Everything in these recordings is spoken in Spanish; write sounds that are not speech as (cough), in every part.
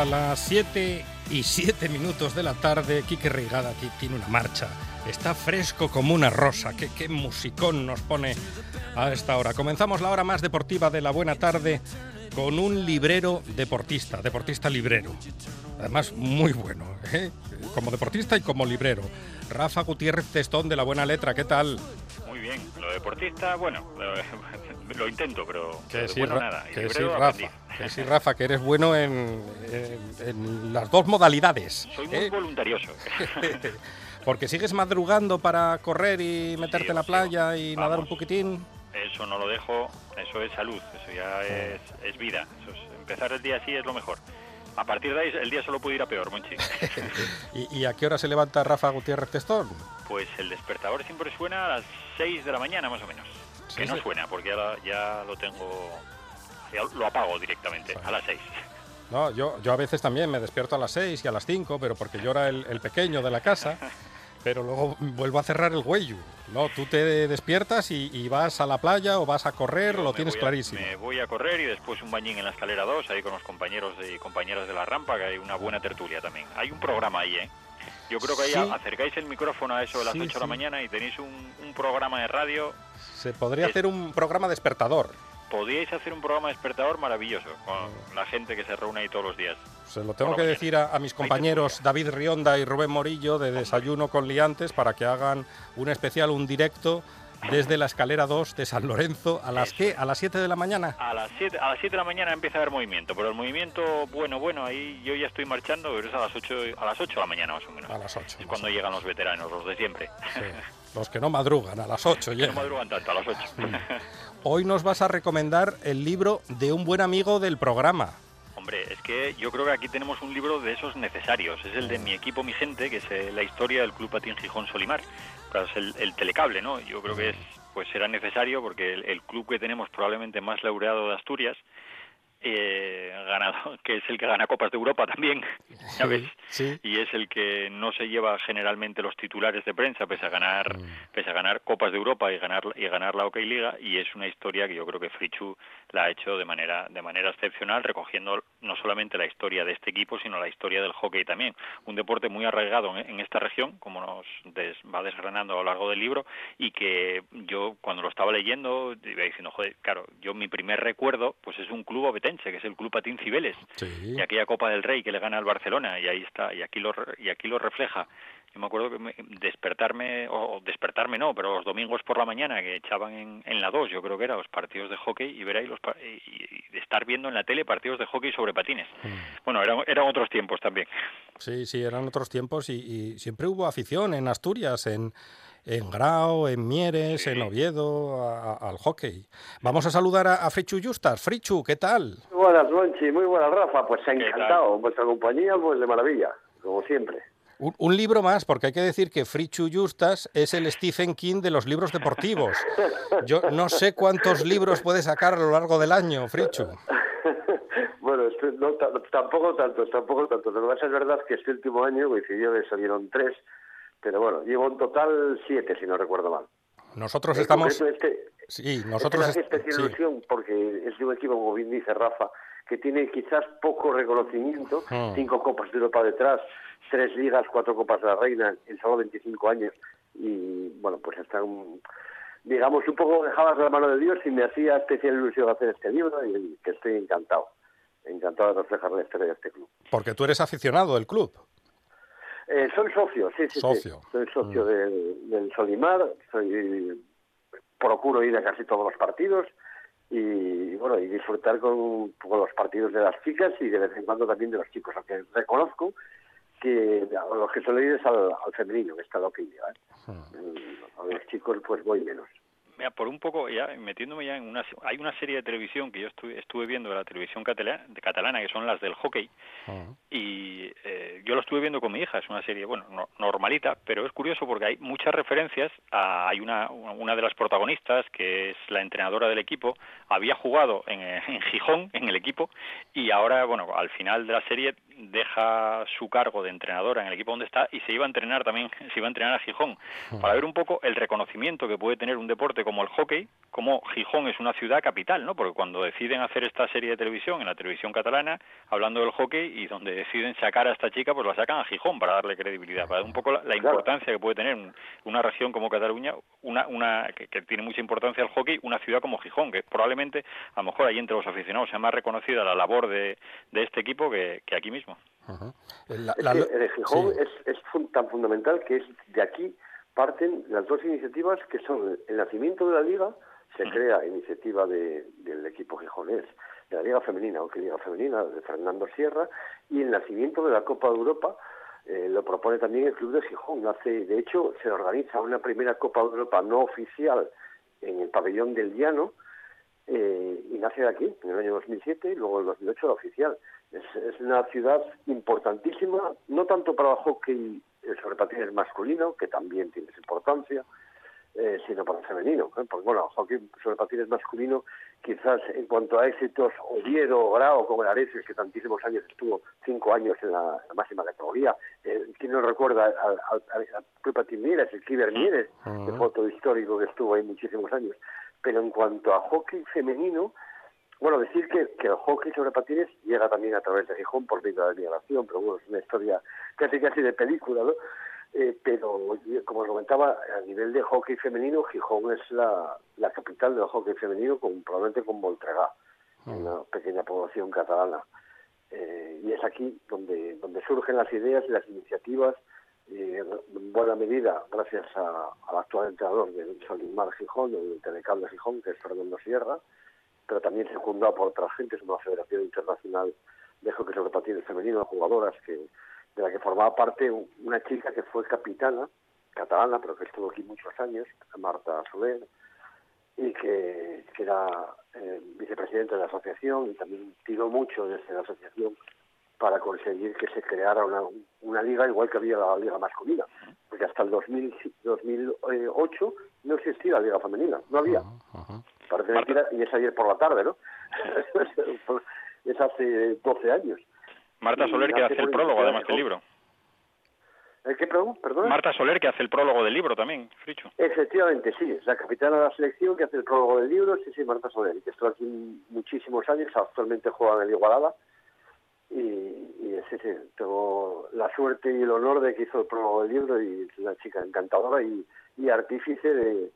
a las 7 y 7 minutos de la tarde, Quique Reigada aquí tiene una marcha. Está fresco como una rosa. ¿Qué, qué musicón nos pone a esta hora. Comenzamos la hora más deportiva de la buena tarde con un librero deportista, deportista librero. Además, muy bueno, ¿eh? como deportista y como librero. Rafa Gutiérrez Testón de la Buena Letra, ¿qué tal? Bien, lo deportista, bueno, lo, (laughs) lo intento, pero Que de sí, bueno nada. Que librero Rafa, que sí, Rafa, que eres bueno en, en- en las dos modalidades. Soy muy ¿eh? voluntarioso. (laughs) Porque sigues madrugando para correr y meterte en la playa y nadar un poquitín. Eso no lo dejo, eso es salud, eso ya es, es vida. Eso es- empezar el día así es lo mejor. A partir de ahí el día solo puede ir a peor, Monchi. (laughs) ¿Y, y a qué hora se levanta Rafa Gutiérrez Testón? Pues el despertador siempre suena a las 6 de la mañana más o menos. Sí, que no suena, porque ya, ya lo tengo, ya lo apago directamente, a las 6. No, yo, yo a veces también me despierto a las 6 y a las 5, pero porque yo era el, el pequeño de la casa. (laughs) Pero luego vuelvo a cerrar el huello. No, tú te despiertas y, y vas a la playa o vas a correr, Yo lo tienes a- clarísimo. me voy a correr y después un bañín en la escalera 2, ahí con los compañeros y compañeras de la rampa, que hay una buena tertulia también. Hay un programa ahí, ¿eh? Yo creo que ahí Sí. acercáis el micrófono a eso de las Sí, 8 de la sí. mañana y tenéis un, un programa de radio. Se podría Es- hacer un programa despertador. Podíais hacer un programa despertador maravilloso con la gente que se reúne ahí todos los días. Se lo tengo que la decir a, a mis compañeros David Rionda y Rubén Morillo de Desayuno con Liantes para que hagan un especial, un directo desde la escalera 2 de San Lorenzo a las Eso qué? a las 7 de la mañana. A las 7 a las 7 de la mañana empieza a haber movimiento, pero el movimiento bueno, bueno, ahí yo ya estoy marchando, pero es a las 8 a las 8 de la mañana más o menos. A las 8. Es cuando llegan los veteranos, los de siempre. Los que no madrugan, a las 8 (laughs) Que no madrugan tanto, a las 8. (laughs) Hoy nos vas a recomendar el libro de un buen amigo del programa. Hombre, es que yo creo que aquí tenemos un libro de esos necesarios. Es el de mi equipo, mi gente, que es eh, la historia del Club Patín Gijón Solimar. Es el, el telecable, ¿no? Yo creo que es, pues será necesario porque el, el club que tenemos probablemente más laureado de Asturias, eh, ganado, (laughs) que es el que gana Copas de Europa también, (laughs) Sí. y es el que no se lleva generalmente los titulares de prensa pese a ganar Mm. pese a ganar Copas de Europa y ganar y ganar la OK Liga y es una historia que yo creo que Frichu la ha hecho de manera de manera excepcional recogiendo no solamente la historia de este equipo sino la historia del hockey también un deporte muy arraigado en, en esta región como nos des- va desgranando a lo largo del libro y que yo cuando lo estaba leyendo iba diciendo joder claro yo mi primer recuerdo pues es un club obetense que es el Club Patín Cibeles Sí. y aquella Copa del Rey que le gana al Barcelona y ahí está y aquí lo y aquí lo refleja yo me acuerdo que me- despertarme o despertarme no pero los domingos por la mañana que echaban en, en la 2 yo creo que era los partidos de hockey y ver ahí los pa- y, y estar viendo en la tele partidos de hockey sobre patines bueno eran eran otros tiempos también Sí, sí, eran otros tiempos y, y siempre hubo afición en Asturias, en, en Grau, en Mieres, Sí. en Oviedo, a- a- al hockey. Vamos a saludar a, a Frichu Justas. Frichu, ¿qué tal? Muy buenas, Monchi, muy buenas, Rafa. Pues encantado. Vuestra compañía, pues de maravilla, como siempre. Un, un libro más, porque hay que decir que Frichu Justas es el Stephen King de los libros deportivos. Yo no sé cuántos libros puede sacar a lo largo del año, Frichu. (laughs) bueno, este- no, ta- tampoco tantos, tampoco tantos. Lo que pasa es verdad que este último año coincidió que salieron tres, pero bueno, llevo en total siete, si no recuerdo mal. Nosotros En estamos... Este, Sí, nosotros... este me hace est- especial sí. ilusión porque es de un equipo, como bien dice Rafa, que tiene quizás poco reconocimiento, Mm. cinco Copas de Europa detrás, tres ligas, cuatro Copas de la Reina en solo 25 años y bueno, pues está un, digamos un poco dejadas de la mano de Dios y me hacía especial ilusión hacer este libro y que estoy encantado, encantado de reflejar la historia de este club. Porque tú eres aficionado del club. Eh, soy socio, sí, sí. Socio. Sí. Soy socio Mm. del, del Solimar, soy, procuro ir a casi todos los partidos y bueno y disfrutar con, con los partidos de las chicas y de vez en cuando también de los chicos, aunque reconozco que los que suelo ir es al, al femenino, que está lo que lleva. ¿eh? Mm, A los chicos pues voy menos. Mira, por un poco, ya metiéndome ya en una... Hay una serie de televisión que yo estuve, estuve viendo de la televisión catalana, catalana, que son las del hockey, Ujú. y eh, yo lo estuve viendo con mi hija, es una serie, bueno, no- normalita, pero es curioso porque hay muchas referencias, a, hay una, una de las protagonistas, que es la entrenadora del equipo, había jugado en, en Gijón, en el equipo, y ahora, bueno, al final de la serie deja su cargo de entrenadora en el equipo donde está y se iba a entrenar también, (laughs) se iba a entrenar a Gijón, para ver un poco el reconocimiento que puede tener un deporte como el hockey, como Gijón es una ciudad capital, ¿no? Porque cuando deciden hacer esta serie de televisión, en la televisión catalana, hablando del hockey, y donde deciden sacar a esta chica, pues la sacan a Gijón para darle credibilidad, para dar un poco la, importancia que puede tener un- una región como Cataluña, una, una que, que tiene mucha importancia el hockey, una ciudad como Gijón, que probablemente, a lo mejor ahí entre los aficionados sea más reconocida la labor de, de este equipo que, que aquí mismo. La- Es que el de Gijón sí. es, es fun- tan fundamental que es de aquí parten las dos iniciativas que son el nacimiento de la liga, se crea iniciativa de, del equipo gijonés, de la liga femenina, o que liga femenina, de Fernando Sierra, y el nacimiento de la Copa de Europa eh, lo propone también el Club de Gijón. Nace, de hecho, se organiza una primera Copa de Europa no oficial en el pabellón del Llano, eh, y nace de aquí, en el año 2007, y luego en el 2008 la oficial. Es, es una ciudad importantísima, no tanto para el hockey sobre patines masculino, que también tiene su importancia, eh, sino para el femenino. ¿eh? Porque bueno, el hockey sobre patines masculino, quizás en cuanto a éxitos, Oviedo Grau, como el Areces, que tantísimos años estuvo cinco años en la, la máxima categoría. Eh, ¿Quién no recuerda al, Club Patín Mieres, el Kiber Mieres, de foto histórico que estuvo ahí muchísimos años? Pero en cuanto a hockey femenino, bueno, decir que, que el hockey sobre patines llega también a través de Gijón por medio de la migración, pero bueno, es una historia casi casi de película, ¿no? Eh, pero, como os comentaba, a nivel de hockey femenino, Gijón es la, la capital del hockey femenino, con, probablemente con Voltregá, una pequeña población catalana. Eh, y es aquí donde, donde surgen las ideas y las iniciativas, eh, en buena medida gracias a- al actual entrenador del Solimar Gijón, del Telecable Gijón, que es Fernando Sierra, pero también secundado por otra gente, es una federación internacional de hockey sobre patines femenino, jugadoras que de la que formaba parte un- una chica que fue capitana, catalana, pero que estuvo aquí muchos años, Marta Soler, y que, que era eh, vicepresidente de la asociación y también tiró mucho desde la asociación para conseguir que se creara una, una liga igual que había la liga masculina, porque hasta el 2000, 2008 no existía la liga femenina, no había. Parece mentira, y es ayer por la tarde, ¿no? (laughs) es hace 12 años. Marta Y Soler que hace el prólogo además del de libro. ¿El qué, perdón? Marta Soler que hace el prólogo del libro también, Fricho. Efectivamente, sí, es la capitana de la selección que hace el prólogo del libro, sí, sí, Marta Soler, y que estuvo aquí muchísimos años, actualmente juega en el Igualada, y, y sí, sí, tengo la suerte y el honor de que hizo el prólogo del libro, y es una chica encantadora y, y artífice de,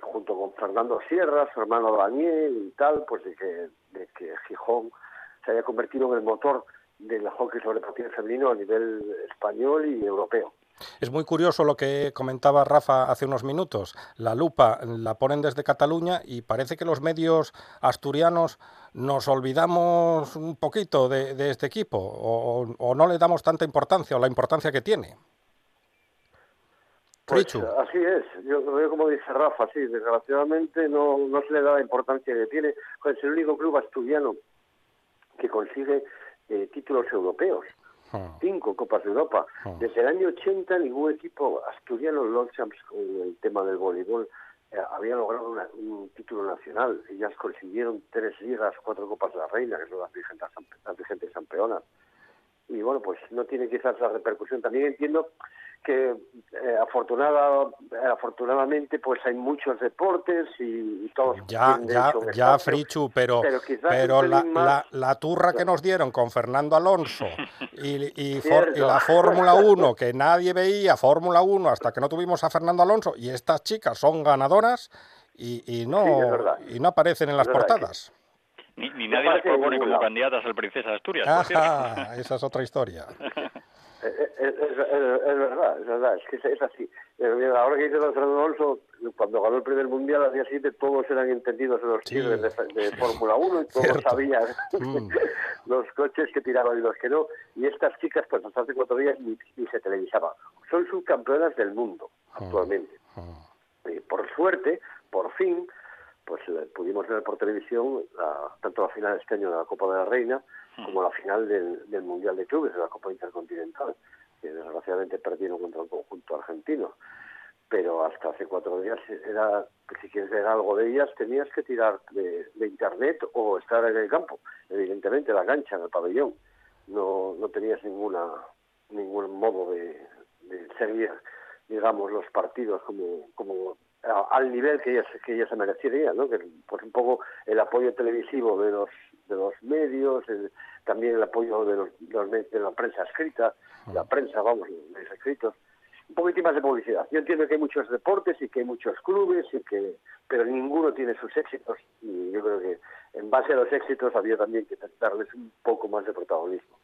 junto con Fernando Sierra, su hermano Daniel y tal, pues de que, de que Gijón se haya convertido en el motor del hockey sobre patines femenino a nivel español y europeo. Es muy curioso lo que comentaba Rafa hace unos minutos. La lupa la ponen desde Cataluña y parece que los medios asturianos nos olvidamos un poquito de, de este equipo o, o, no le damos tanta importancia o la importancia que tiene. Pues, así es, yo veo como dice Rafa, sí, desgraciadamente no, no se le da la importancia que tiene. Pues es el único club asturiano que consigue eh, títulos europeos. Ah. Cinco Copas de Europa. Ah. Desde el año 80 ningún equipo asturiano, los Longchamps, con el tema del voleibol, eh, había logrado una, un título nacional. Ellas consiguieron tres ligas, cuatro Copas de la Reina, que son las vigentes, las vigentes campeonas. Y bueno, pues no tiene quizás la repercusión. También entiendo que eh, afortunada, afortunadamente pues hay muchos deportes y, y todos ya ya ya espacio, Frichu pero pero, pero la, más... la, la, turra que nos dieron con Fernando Alonso (laughs) y, y, for, y la (laughs) Fórmula 1 que nadie veía Fórmula 1 hasta que no tuvimos a Fernando Alonso y estas chicas son ganadoras y, y no sí, y no aparecen en las portadas. Ni, ni nadie las propone como candidatas al Princesa de Asturias Ajá, (laughs) esa es otra historia Es, es- es- es- verdad, es verdad, es que es, así. Eh, Ahora que dice don Fernando Alonso, cuando ganó el primer mundial al día siguiente todos eran entendidos en los Sí. de, de Fórmula 1 y todos Cierto. sabían Mm. (laughs) los coches que tiraban y los que no. Y estas chicas, pues hasta hace cuatro días ni, ni se televisaba. Son subcampeonas del mundo actualmente. Ah, Y por suerte, por fin, pues eh, pudimos ver por televisión la- tanto la final este año de la Copa de la Reina como la final del, del Mundial de Clubes, de la Copa Intercontinental, que desgraciadamente perdieron contra el conjunto argentino. Pero hasta hace cuatro días era si quieres ver algo de ellas tenías que tirar de, internet o estar en el campo, evidentemente, la cancha, en el pabellón. No, no tenías ninguna ningún modo de, seguir, digamos, los partidos como, como al nivel que ellas que ellas se merecerían, ¿no? Que pues un poco el apoyo televisivo de los de los medios, el- también el apoyo de los, de los de la prensa escrita, la prensa, vamos, los escritos, un poquitín más de publicidad. Yo entiendo que hay muchos deportes y que hay muchos clubes y que pero ninguno tiene sus éxitos y yo creo que en base a los éxitos había también que darles un poco más de protagonismo.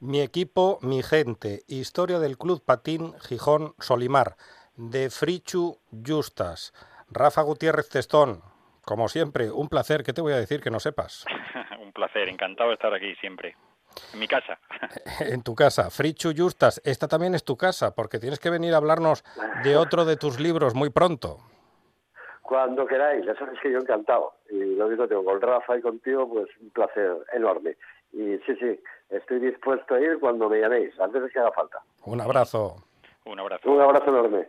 Mi equipo, mi gente. Historia del Club Patín Gijón Solimar. De Frichu Justas. Rafa Gutiérrez Testón. Como siempre, un placer. ¿Qué te voy a decir que no sepas? (laughs) Un placer, encantado de estar aquí siempre. En mi casa. (laughs) En tu casa. Frichu Justas. Esta también es tu casa, porque tienes que venir a hablarnos de otro de tus libros muy pronto. Cuando queráis, ya sabéis que yo encantado. Y lo mismo tengo con Rafa y contigo, pues un placer enorme. Y sí, sí, estoy dispuesto a ir cuando me llaméis, antes de que haga falta. Un abrazo. Un abrazo. Un abrazo enorme.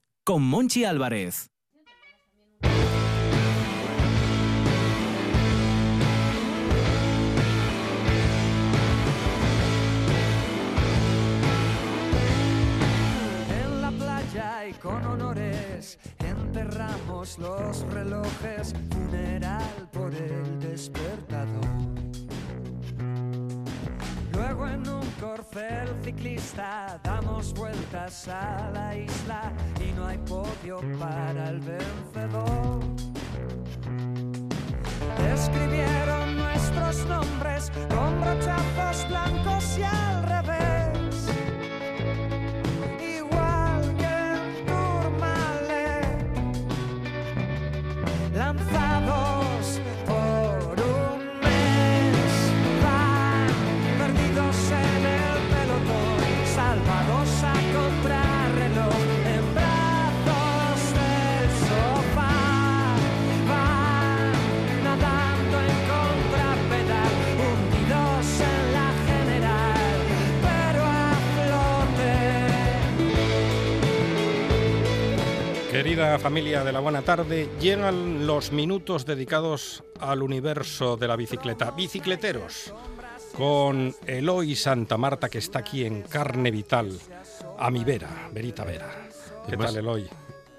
con Monchi Álvarez. En la playa y con honores enterramos los relojes, funeral por el despertador. En un corcel ciclista damos vueltas a la isla y no hay podio para el vencedor. Escribieron nuestros nombres con brochazos blancos y al revés. Querida familia de la buena tarde, llegan los minutos dedicados al universo de la bicicleta. Bicicleteros, con Eloy Santa Marta, que está aquí en carne vital, a mi vera, Verita Vera. ¿Qué más- tal, Eloy?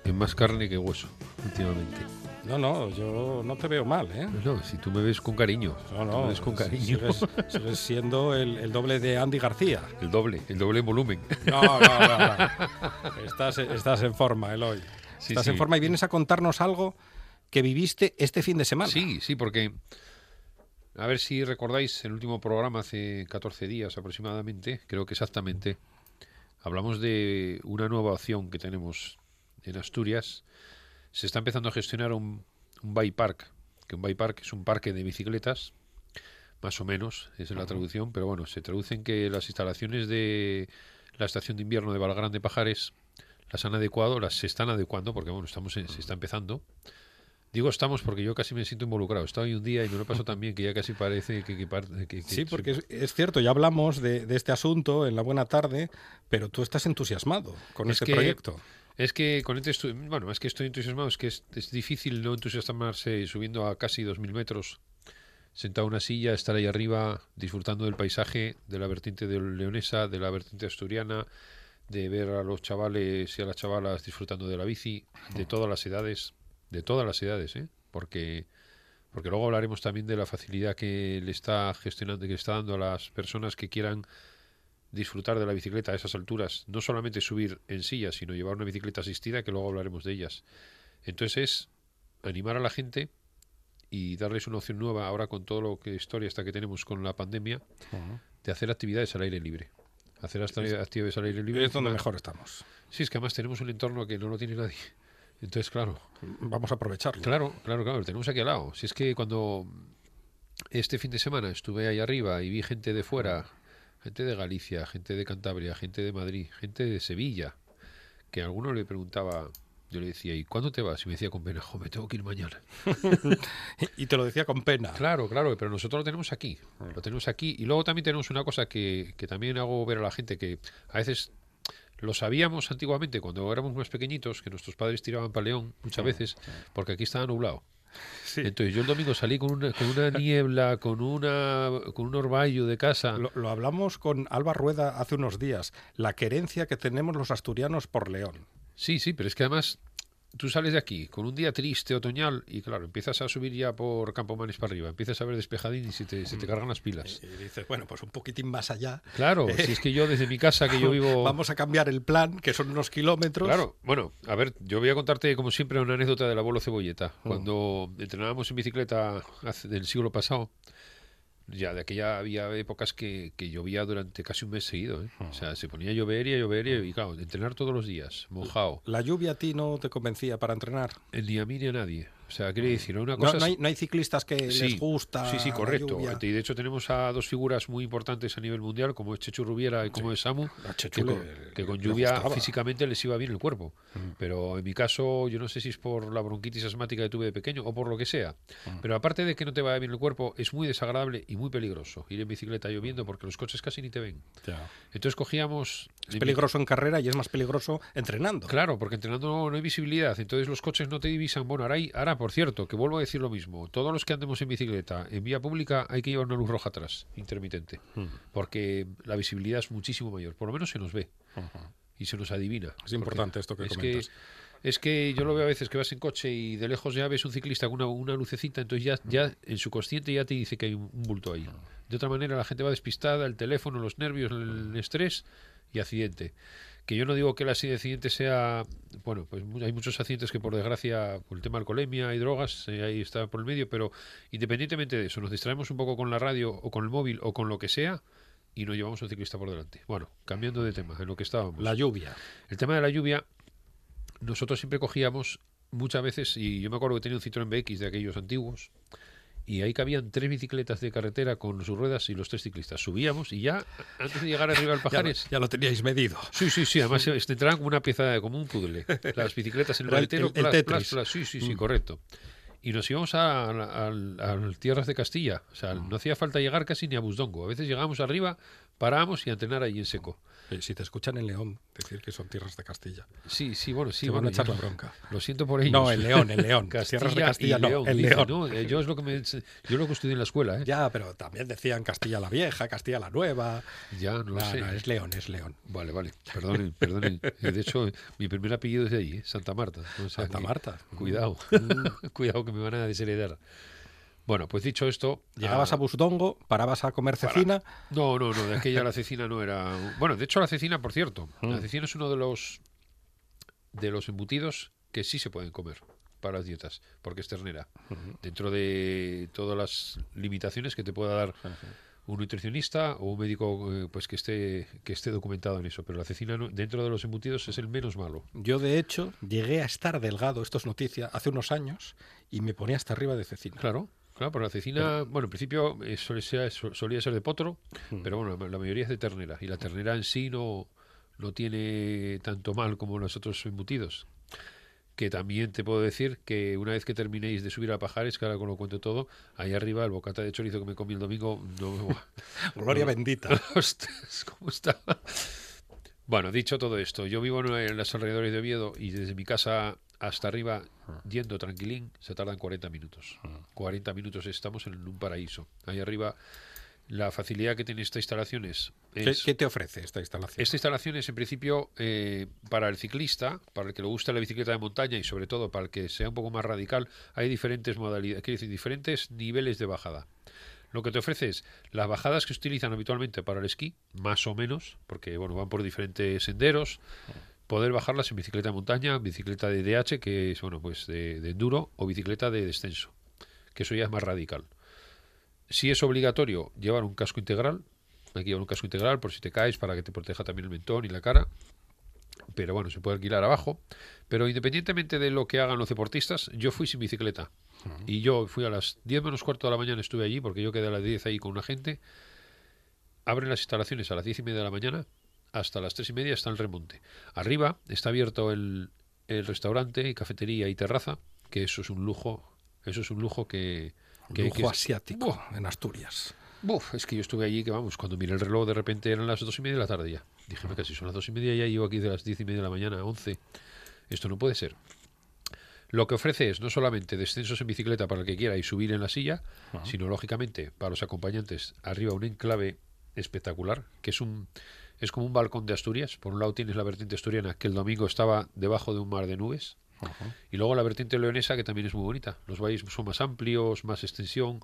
Es más carne que hueso, últimamente. No, no, yo no te veo mal, ¿eh? No, si tú me ves con cariño. No, no, me ves con cariño. Sigues, sigues siendo el, el doble de Andy García. El doble, el doble en volumen. No, no, no. no. Estás, estás en forma, Eloy. Sí, estás sí. en forma y vienes a contarnos algo que viviste este fin de semana. Sí, sí, porque. A ver si recordáis el último programa hace 14 días aproximadamente, creo que exactamente. Hablamos de una nueva opción que tenemos en Asturias. Se está empezando a gestionar un, un bike park, que un bike park es un parque de bicicletas, más o menos, es la traducción, pero bueno, se traduce en que las instalaciones de la estación de invierno de Valgrande Pajares las han adecuado, las se están adecuando, porque bueno, estamos en- se está empezando. Digo estamos porque yo casi me siento involucrado. Estado ahí un día y me lo paso (laughs) tan bien que ya casi parece que... que que- Sí, porque es, es cierto, ya hablamos de, de este asunto en la buena tarde, pero tú estás entusiasmado con Es este que- proyecto. Es que con este bueno, es que estoy entusiasmado, es que es, es difícil no entusiasmarse subiendo a casi 2.000 metros sentado en una silla, estar ahí arriba disfrutando del paisaje, de la vertiente de leonesa, de la vertiente asturiana, de ver a los chavales y a las chavalas disfrutando de la bici, de todas las edades, de todas las edades, ¿eh? porque porque luego hablaremos también de la facilidad que le está gestionando, que está dando a las personas que quieran disfrutar de la bicicleta a esas alturas, no solamente subir en silla, sino llevar una bicicleta asistida, que luego hablaremos de ellas. Entonces es animar a la gente y darles una opción nueva ahora con todo lo que historia esta que tenemos con la pandemia, de hacer actividades al aire libre. Hacer actividades al aire libre. Es donde mejor estamos. Sí, es que además tenemos un entorno que no lo tiene nadie. Entonces, claro. Vamos a aprovecharlo. Claro, claro, claro. Lo tenemos aquí al lado. Si es que cuando este fin de semana estuve ahí arriba y vi gente de fuera, gente de Galicia, gente de Cantabria, gente de Madrid, gente de Sevilla, que a alguno le preguntaba, yo le decía, ¿y cuándo te vas? Y me decía con pena, jo, me tengo que ir mañana. (laughs) y te lo decía con pena. Claro, claro, pero nosotros lo tenemos aquí. Lo tenemos aquí. Y luego también tenemos una cosa que, que también hago ver a la gente, que a veces lo sabíamos antiguamente cuando éramos más pequeñitos, que nuestros padres tiraban para León muchas veces, porque aquí estaba nublado. Entonces yo el domingo salí con una, con una (laughs) niebla, con una con un orvallo de casa. Lo, lo, hablamos con Alba Rueda hace unos días, la querencia que tenemos los asturianos por León. Sí, sí, pero es que además tú sales de aquí con un día triste, otoñal, y claro, empiezas a subir ya por Campo Manes para arriba, empiezas a ver despejadín y se te, se te cargan las pilas. Y, dices, bueno, pues un poquitín más allá. Claro, si es que yo desde mi casa, que yo vivo... Vamos a cambiar el plan, que son unos kilómetros. Claro, bueno, a ver, yo voy a contarte como siempre una anécdota del abuelo Cebolleta. Cuando entrenábamos en bicicleta hace, del siglo pasado, ya de aquella había épocas que, que llovía durante casi un mes seguido. ¿eh? O sea, se ponía a llover y a llover y, y, claro, entrenar todos los días, mojado. ¿La lluvia a ti no te convencía para entrenar? Ni a mí ni a nadie. O sea, quiere decir, una cosa... No, no, hay, no hay, ciclistas que sí, les gusta Sí, sí, correcto. Y de hecho tenemos a dos figuras muy importantes a nivel mundial, como es Chechu Rubiera y como sí. es Samu, que, con, que con lluvia físicamente les iba bien el cuerpo. Mm. Pero en mi caso, yo no sé si es por la bronquitis asmática que tuve de pequeño o por lo que sea. Mm. Pero aparte de que no te vaya bien el cuerpo, es muy desagradable y muy peligroso ir en bicicleta lloviendo porque los coches casi ni te ven. Ya. Entonces cogíamos... Es peligroso en carrera y es más peligroso entrenando. Claro, porque entrenando no, no hay visibilidad. Entonces los coches no te divisan. Bueno, ahora, hay, ahora por cierto, que vuelvo a decir lo mismo. Todos los que andemos en bicicleta en vía pública hay que llevar una luz roja atrás, intermitente, Hmm. porque la visibilidad es muchísimo mayor. Por lo menos se nos ve Uh -huh. y se nos adivina. Es importante esto que es comentas. Que, es que yo lo veo a veces que vas en coche y de lejos ya ves un ciclista con una, una lucecita, entonces ya, ya en su consciente ya te dice que hay un, un bulto ahí. De otra manera la gente va despistada, el teléfono, los nervios, el estrés y accidente que yo no digo que el accidente sea, bueno, pues hay muchos accidentes que por desgracia, por el tema de alcoholemia y drogas, eh, ahí está por el medio, pero independientemente de eso, nos distraemos un poco con la radio o con el móvil o con lo que sea y nos llevamos a un ciclista por delante. Bueno, cambiando de tema, en lo que estábamos. La lluvia. El tema de la lluvia, nosotros siempre cogíamos muchas veces, y yo me acuerdo que tenía un Citroën BX de aquellos antiguos, y ahí cabían tres bicicletas de carretera con sus ruedas y los tres ciclistas. Subíamos y ya, antes de llegar arriba al Pajares... ya, ya, lo teníais medido. Sí, sí, sí. Además, se entraban como una pieza, como un puzzle. Las bicicletas en el maletero. El, el, plas, plas, sí, sí, sí, mm. correcto. Y nos íbamos a, a, a, a, tierras de Castilla. O sea, mm. no hacía falta llegar casi ni a Busdongo. A veces llegábamos arriba, parábamos y a entrenar ahí en seco. Eh, si te escuchan en León, decir que son tierras de Castilla. Sí, sí, bueno, sí. Te bueno, van a echar la bronca. Lo siento por ellos. No, en León, en León. Castilla (laughs) tierras de Castilla, no, León, en dice, León. ¿no? Eh, yo es lo que me, yo lo que estudié en la escuela, ¿eh? Ya, pero también decían Castilla la Vieja, Castilla la Nueva. Ya, no lo no, sé. No, es León, es León. Vale, vale. Perdonen, perdonen. De hecho, mi primer apellido es de ahí, ¿eh? Santa Marta. O sea, Santa que, Marta. Cuidado. Mm. (laughs) cuidado que me van a desheredar. Bueno, pues dicho esto. Llegabas a, Busdongo, parabas a comer cecina. Para. No, no, no, de aquella (laughs) la cecina no era. Bueno, de hecho, la cecina, por cierto, mm. la cecina es uno de los de los embutidos que sí se pueden comer para las dietas, porque es ternera. Uh -huh. Dentro de todas las limitaciones que te pueda dar uh -huh. un nutricionista o un médico eh, pues que esté que esté documentado en eso, pero la cecina no, dentro de los embutidos es el menos malo. Yo de hecho llegué a estar delgado, esto es noticia, hace unos años y me ponía hasta arriba de cecina. Claro. Claro, pero la cecina, pero, bueno, en principio eh, solía, ser, solía ser de potro, mm. pero bueno, la mayoría es de ternera. Y la ternera en sí no, no tiene tanto mal como los otros embutidos. Que también te puedo decir que una vez que terminéis de subir a Pajares, que ahora con lo cuento todo, ahí arriba el bocata de chorizo que me comí el domingo. No, (laughs) Gloria no, bendita. (laughs) Ostras, ¿cómo está? Bueno, dicho todo esto, yo vivo en los alrededores de Oviedo y desde mi casa hasta arriba, yendo tranquilín, se tardan 40 minutos. 40 minutos estamos en un paraíso. Ahí arriba, la facilidad que tiene esta instalación es... ¿Qué, es- qué te ofrece esta instalación? esta instalación es en principio eh, para el ciclista, para el que le gusta la bicicleta de montaña y sobre todo para el que sea un poco más radical, hay diferentes modalidades, quiere decir, diferentes niveles de bajada. Lo que te ofrece es las bajadas que utilizan habitualmente para el esquí, más o menos, porque bueno, van por diferentes senderos, poder bajarlas en bicicleta de montaña, bicicleta de DH, que es bueno, pues de, de enduro, o bicicleta de descenso, que eso ya es más radical. Si es obligatorio llevar un casco integral, hay que llevar un casco integral por si te caes para que te proteja también el mentón y la cara. Pero bueno, se puede alquilar abajo. Pero independientemente de lo que hagan los deportistas, yo fui sin bicicleta. Y yo fui a las 10 menos cuarto de la mañana, estuve allí porque yo quedé a las 10 ahí con una gente. Abren las instalaciones a las 10 y media de la mañana. Hasta las 3 y media está el remonte. Arriba está abierto el, el restaurante y cafetería y terraza, que eso es un lujo. Eso es un lujo que... que- Lujo que es- asiático Buah, en Asturias. Buf, es que yo estuve allí que vamos, cuando miré el reloj de repente eran las dos y media de la tarde ya. Dije, "Me casi son las dos y media ya llevo aquí de las diez y media de la mañana a once. Esto no puede ser. Lo que ofrece es no solamente descensos en bicicleta para el que quiera y subir en la silla, sino lógicamente para los acompañantes arriba un enclave espectacular, que es un es como un balcón de Asturias. Por un lado tienes la vertiente asturiana, que el domingo estaba debajo de un mar de nubes, y luego la vertiente leonesa, que también es muy bonita. Los valles son más amplios, más extensión.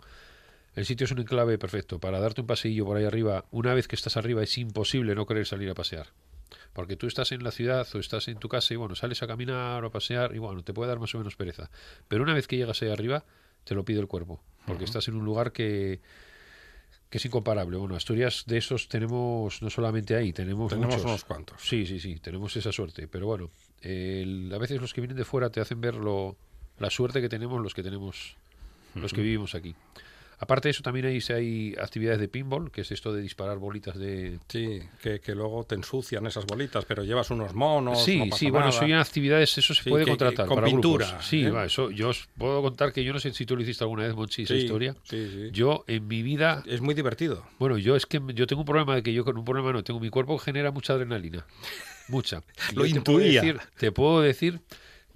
El sitio es un enclave perfecto. Para darte un paseillo por ahí arriba, una vez que estás arriba es imposible no querer salir a pasear. Porque tú estás en la ciudad o estás en tu casa y bueno, sales a caminar o a pasear y bueno, te puede dar más o menos pereza. Pero una vez que llegas ahí arriba, te lo pide el cuerpo. Porque estás en un lugar que, que es incomparable. Bueno, Asturias de esos tenemos no solamente ahí, tenemos, Tenemos muchos. unos cuantos. Sí, sí, sí, tenemos esa suerte. Pero bueno, el- a veces los que vienen de fuera te hacen ver lo, la suerte que tenemos los que tenemos, los que vivimos aquí. Aparte de eso, también hay, hay actividades de pinball, que es esto de disparar bolitas de... Sí, que, que luego te ensucian esas bolitas, pero llevas unos monos. sí, no pasa sí, bueno, son actividades, eso se Sí, puede que- que contratar con para pintura, grupos. Sí, ¿eh? va, eso, yo os puedo contar que yo no sé si tú lo hiciste alguna vez, Monchi, esa Sí, historia. sí, sí. Yo en mi vida Es muy divertido. Bueno, yo es que yo tengo un problema de que yo con un problema no tengo. Mi cuerpo genera mucha adrenalina. Mucha. (laughs) Lo yo te puedo intuía. decir- Te puedo decir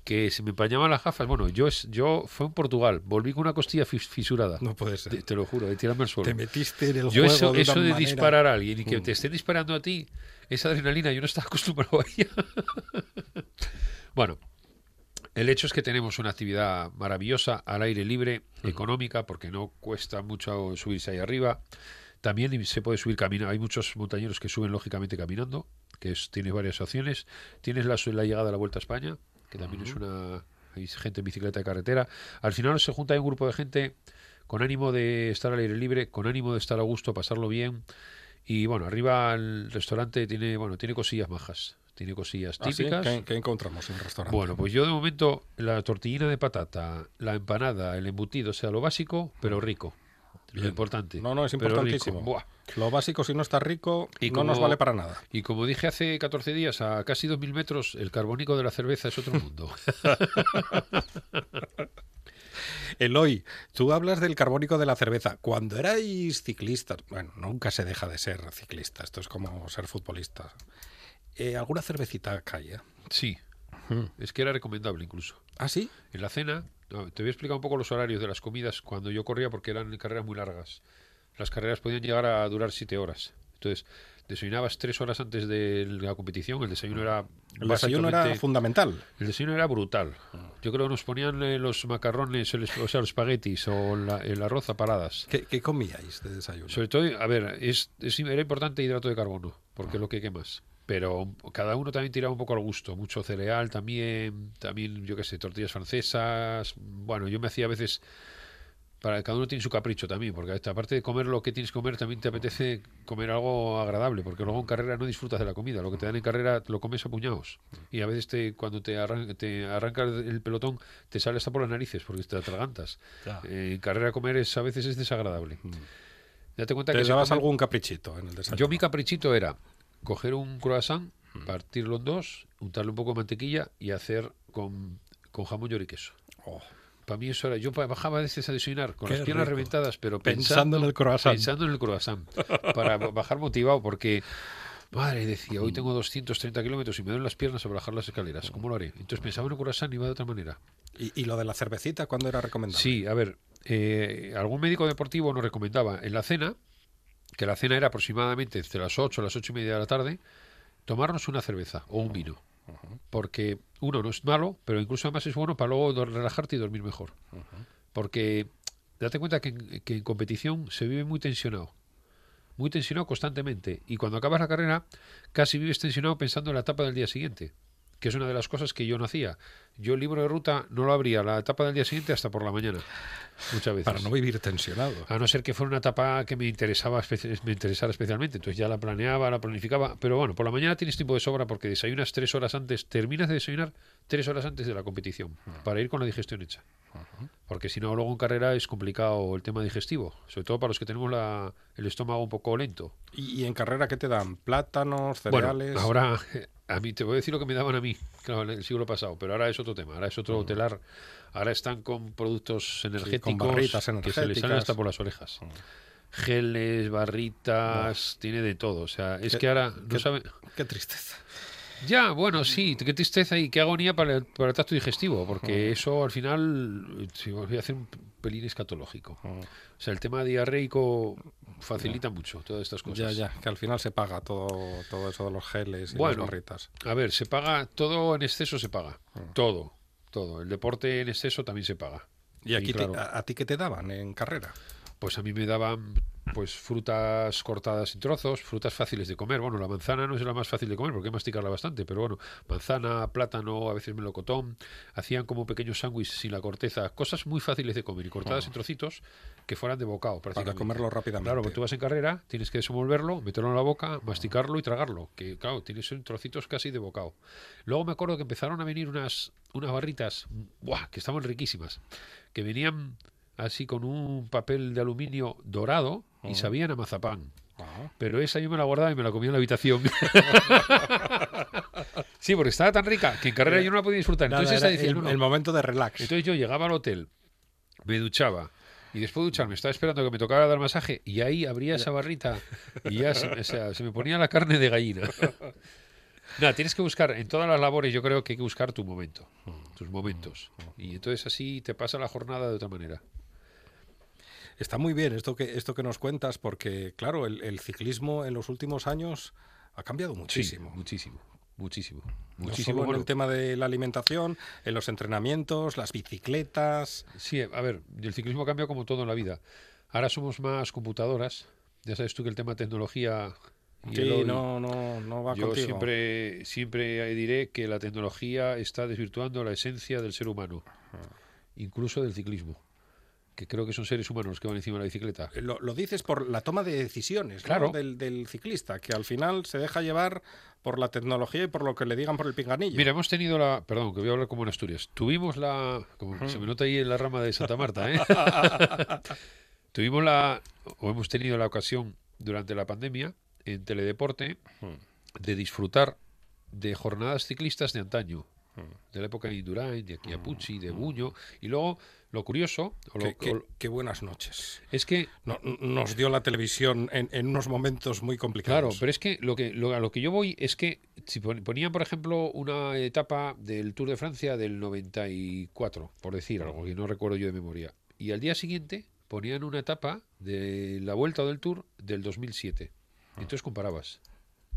que se me empañaban las gafas. Bueno, yo es, yo fue en Portugal. Volví con una costilla fis- fisurada. No puede ser. Te, te lo juro, de tirarme al suelo. Te metiste en el Yo juego eso, de eso de manera- disparar a alguien y que Mm. te estén disparando a ti, esa adrenalina, yo no estaba (laughs) acostumbrado a ella. (laughs) bueno, el hecho es que tenemos una actividad maravillosa al aire libre, económica, porque no cuesta mucho subirse ahí arriba. También se puede subir caminando. Hay muchos montañeros que suben lógicamente caminando, que es, tienes varias opciones. Tienes la, la llegada a la Vuelta a España, que también es una... Hay gente en bicicleta de carretera. Al final se junta un grupo de gente con ánimo de estar al aire libre, con ánimo de estar a gusto, pasarlo bien. Y bueno, arriba el restaurante tiene, bueno, tiene cosillas majas, tiene cosillas Ah, ¿sí? típicas. ¿Qué, qué encontramos en el restaurante? Bueno, pues yo de momento la tortillina de patata, la empanada, el embutido, o sea, lo básico, pero rico. Lo importante. No, no, es importantísimo. Buah. Lo básico, si no está rico, Y no nos vale para nada. Y como dije hace 14 días, a casi 2.000 metros, el carbónico de la cerveza es otro mundo. (laughs) Eloy, tú hablas del carbónico de la cerveza. Cuando erais ciclistas, bueno, nunca se deja de ser ciclista, esto es como ser futbolista. Eh, ¿Alguna cervecita calle? sí, es que era recomendable incluso. ¿Ah, sí? En la cena, no, te voy a explicar un poco los horarios de las comidas cuando yo corría porque eran carreras muy largas. Las carreras podían llegar a durar siete horas. Entonces, desayunabas tres horas antes de la competición. El desayuno era. El desayuno era fundamental. El desayuno era brutal. Yo creo que nos ponían eh, los macarrones, el- o sea, los espaguetis o la- el arroz a paradas. ¿Qué, qué comíais de desayuno? Sobre todo, a ver, es, es- era importante hidrato de carbono, porque es lo que quemas. Pero cada uno también tiraba un poco al gusto. Mucho cereal también, también, yo qué sé, tortillas francesas. Bueno, yo me hacía a veces. Para cada uno tiene su capricho también, porque aparte de comer lo que tienes que comer, también te apetece comer algo agradable, porque luego en carrera no disfrutas de la comida. Lo que te dan en carrera lo comes a puñados. Y a veces te, cuando te, arran- te arranca el pelotón, te sale hasta por las narices, porque te atragantas. Eh, en carrera comer es, a veces es desagradable. Date cuenta ¿Te que se dabas algún caprichito en el desayuno? yo mi caprichito era coger un croissant, partirlo en dos, untarle un poco de mantequilla y hacer con, con jamón y queso. Oh, Para mí eso era, yo bajaba a veces a desayunar con Qué las piernas rico. reventadas, pero Pensando pensando, en el croissant. Pensando en el croissant, para (laughs) bajar motivado, porque Madre, decía, hoy tengo 230 kilómetros y me duelen las piernas para bajar las escaleras. ¿Cómo lo haré? Entonces pensaba en un corazón y iba de otra manera. ¿Y, y lo de la cervecita cuándo era recomendable? Sí, a ver, eh, algún médico deportivo nos recomendaba en la cena, que la cena era aproximadamente entre las 8 a las 8 y media de la tarde, tomarnos una cerveza o un vino. Porque uno no es malo, pero incluso además es bueno para luego relajarte y dormir mejor. Porque date cuenta que en, que en competición se vive muy tensionado. Muy tensionado constantemente. Y cuando acabas la carrera, casi vives tensionado pensando en la etapa del día siguiente. Que es una de las cosas que yo no hacía. Yo el libro de ruta no lo abría la etapa del día siguiente hasta por la mañana. Muchas veces. Para no vivir tensionado. A no ser que fuera una etapa que me interesaba me interesara especialmente. Entonces ya la planeaba, la planificaba. Pero bueno, por la mañana tienes tiempo de sobra porque desayunas tres horas antes, terminas de desayunar tres horas antes de la competición, para ir con la digestión hecha. Porque si no, luego en carrera es complicado el tema digestivo, sobre todo para los que tenemos la- el estómago un poco lento. ¿Y, en carrera qué te dan? ¿Plátanos, Bueno, cereales? ahora eh, (laughs) a mí te voy a decir lo que me daban a mí, claro, en el siglo pasado, pero ahora es otro tema, ahora es otro telar. Ahora están con productos energéticos barritas que se les salen hasta por las orejas. Geles, barritas, tiene de todo. O sea, es que ahora no qué- sabe. Qué tristeza. Ya, bueno, sí, qué tristeza y qué agonía para el, para el tracto digestivo, porque eso al final sí, voy a hacer un pelín escatológico. O sea, el tema diarreico facilita mucho todas estas cosas. Ya, ya, que al final se paga todo, todo eso de los geles y Bueno. las barritas. A ver, se paga, todo en exceso se paga. Ah. Todo, todo. El deporte en exceso también se paga. ¿Y aquí te- claro, a, a ti qué te daban en carrera? pues a mí me daban pues frutas cortadas en trozos, frutas fáciles de comer. Bueno, la manzana no es la más fácil de comer porque hay que masticarla bastante, pero bueno, manzana, plátano, a veces melocotón, hacían como pequeños sándwiches sin la corteza, cosas muy fáciles de comer y cortadas en trocitos que fueran de bocado Para comerlo rápidamente. Claro, porque tú vas en carrera, tienes que desenvolverlo, meterlo en la boca, masticarlo y tragarlo. Que claro, tienes en trocitos casi de bocado. Luego me acuerdo que empezaron a venir unas, unas barritas, ¡buah! que estaban riquísimas, que venían así con un papel de aluminio dorado y sabían a mazapán. Pero esa yo me la guardaba y me la comía en la habitación. (laughs) sí, porque estaba tan rica que en carrera yo no la podía disfrutar. Nada, Entonces esa decía, el, "No, no". el momento de relax. Entonces yo llegaba al hotel, me duchaba y después de ducharme estaba esperando que me tocara dar masaje y ahí abría esa barrita y ya se, o sea, se me ponía la carne de gallina. (laughs) Nada, tienes que buscar, en todas las labores yo creo que hay que buscar tu momento, tus momentos. Y entonces así te pasa la jornada de otra manera. Está muy bien esto que, esto que nos cuentas porque, claro, el, el ciclismo en los últimos años ha cambiado muchísimo. Sí, muchísimo, muchísimo. No Muchísimo. solo en el tema de la alimentación, en los entrenamientos, las bicicletas. Sí, a ver, el ciclismo ha cambiado como todo en la vida. Ahora somos más computadoras. Ya sabes tú que el tema tecnología... y Sí, no, no, no va Yo contigo. siempre, siempre diré que la tecnología está desvirtuando la esencia del ser humano, incluso del ciclismo, que creo que son seres humanos los que van encima de la bicicleta. Lo, lo dices por la toma de decisiones ¿no? Claro. del, del ciclista, que al final se deja llevar por la tecnología y por lo que le digan por el pinganillo. Mira, hemos tenido la... Perdón, que voy a hablar como en Asturias. Tuvimos la... Como se me nota ahí en la rama de Santa Marta, ¿eh? (laughs) Tuvimos la... O hemos tenido la ocasión durante la pandemia en Teledeporte de disfrutar de jornadas ciclistas de antaño. De la época de Indurain, de Chiapucci, de Buño. Y luego, lo curioso... o lo- Qué, qué- o- qué buenas noches. es que No- nos dio la televisión en, en unos momentos muy complicados. Claro, pero es que lo que lo, a lo que yo voy es que si pon- ponían, por ejemplo, una etapa del Tour de Francia del 94, por decir algo que no recuerdo yo de memoria, y al día siguiente ponían una etapa de la vuelta del Tour del 2007. Entonces comparabas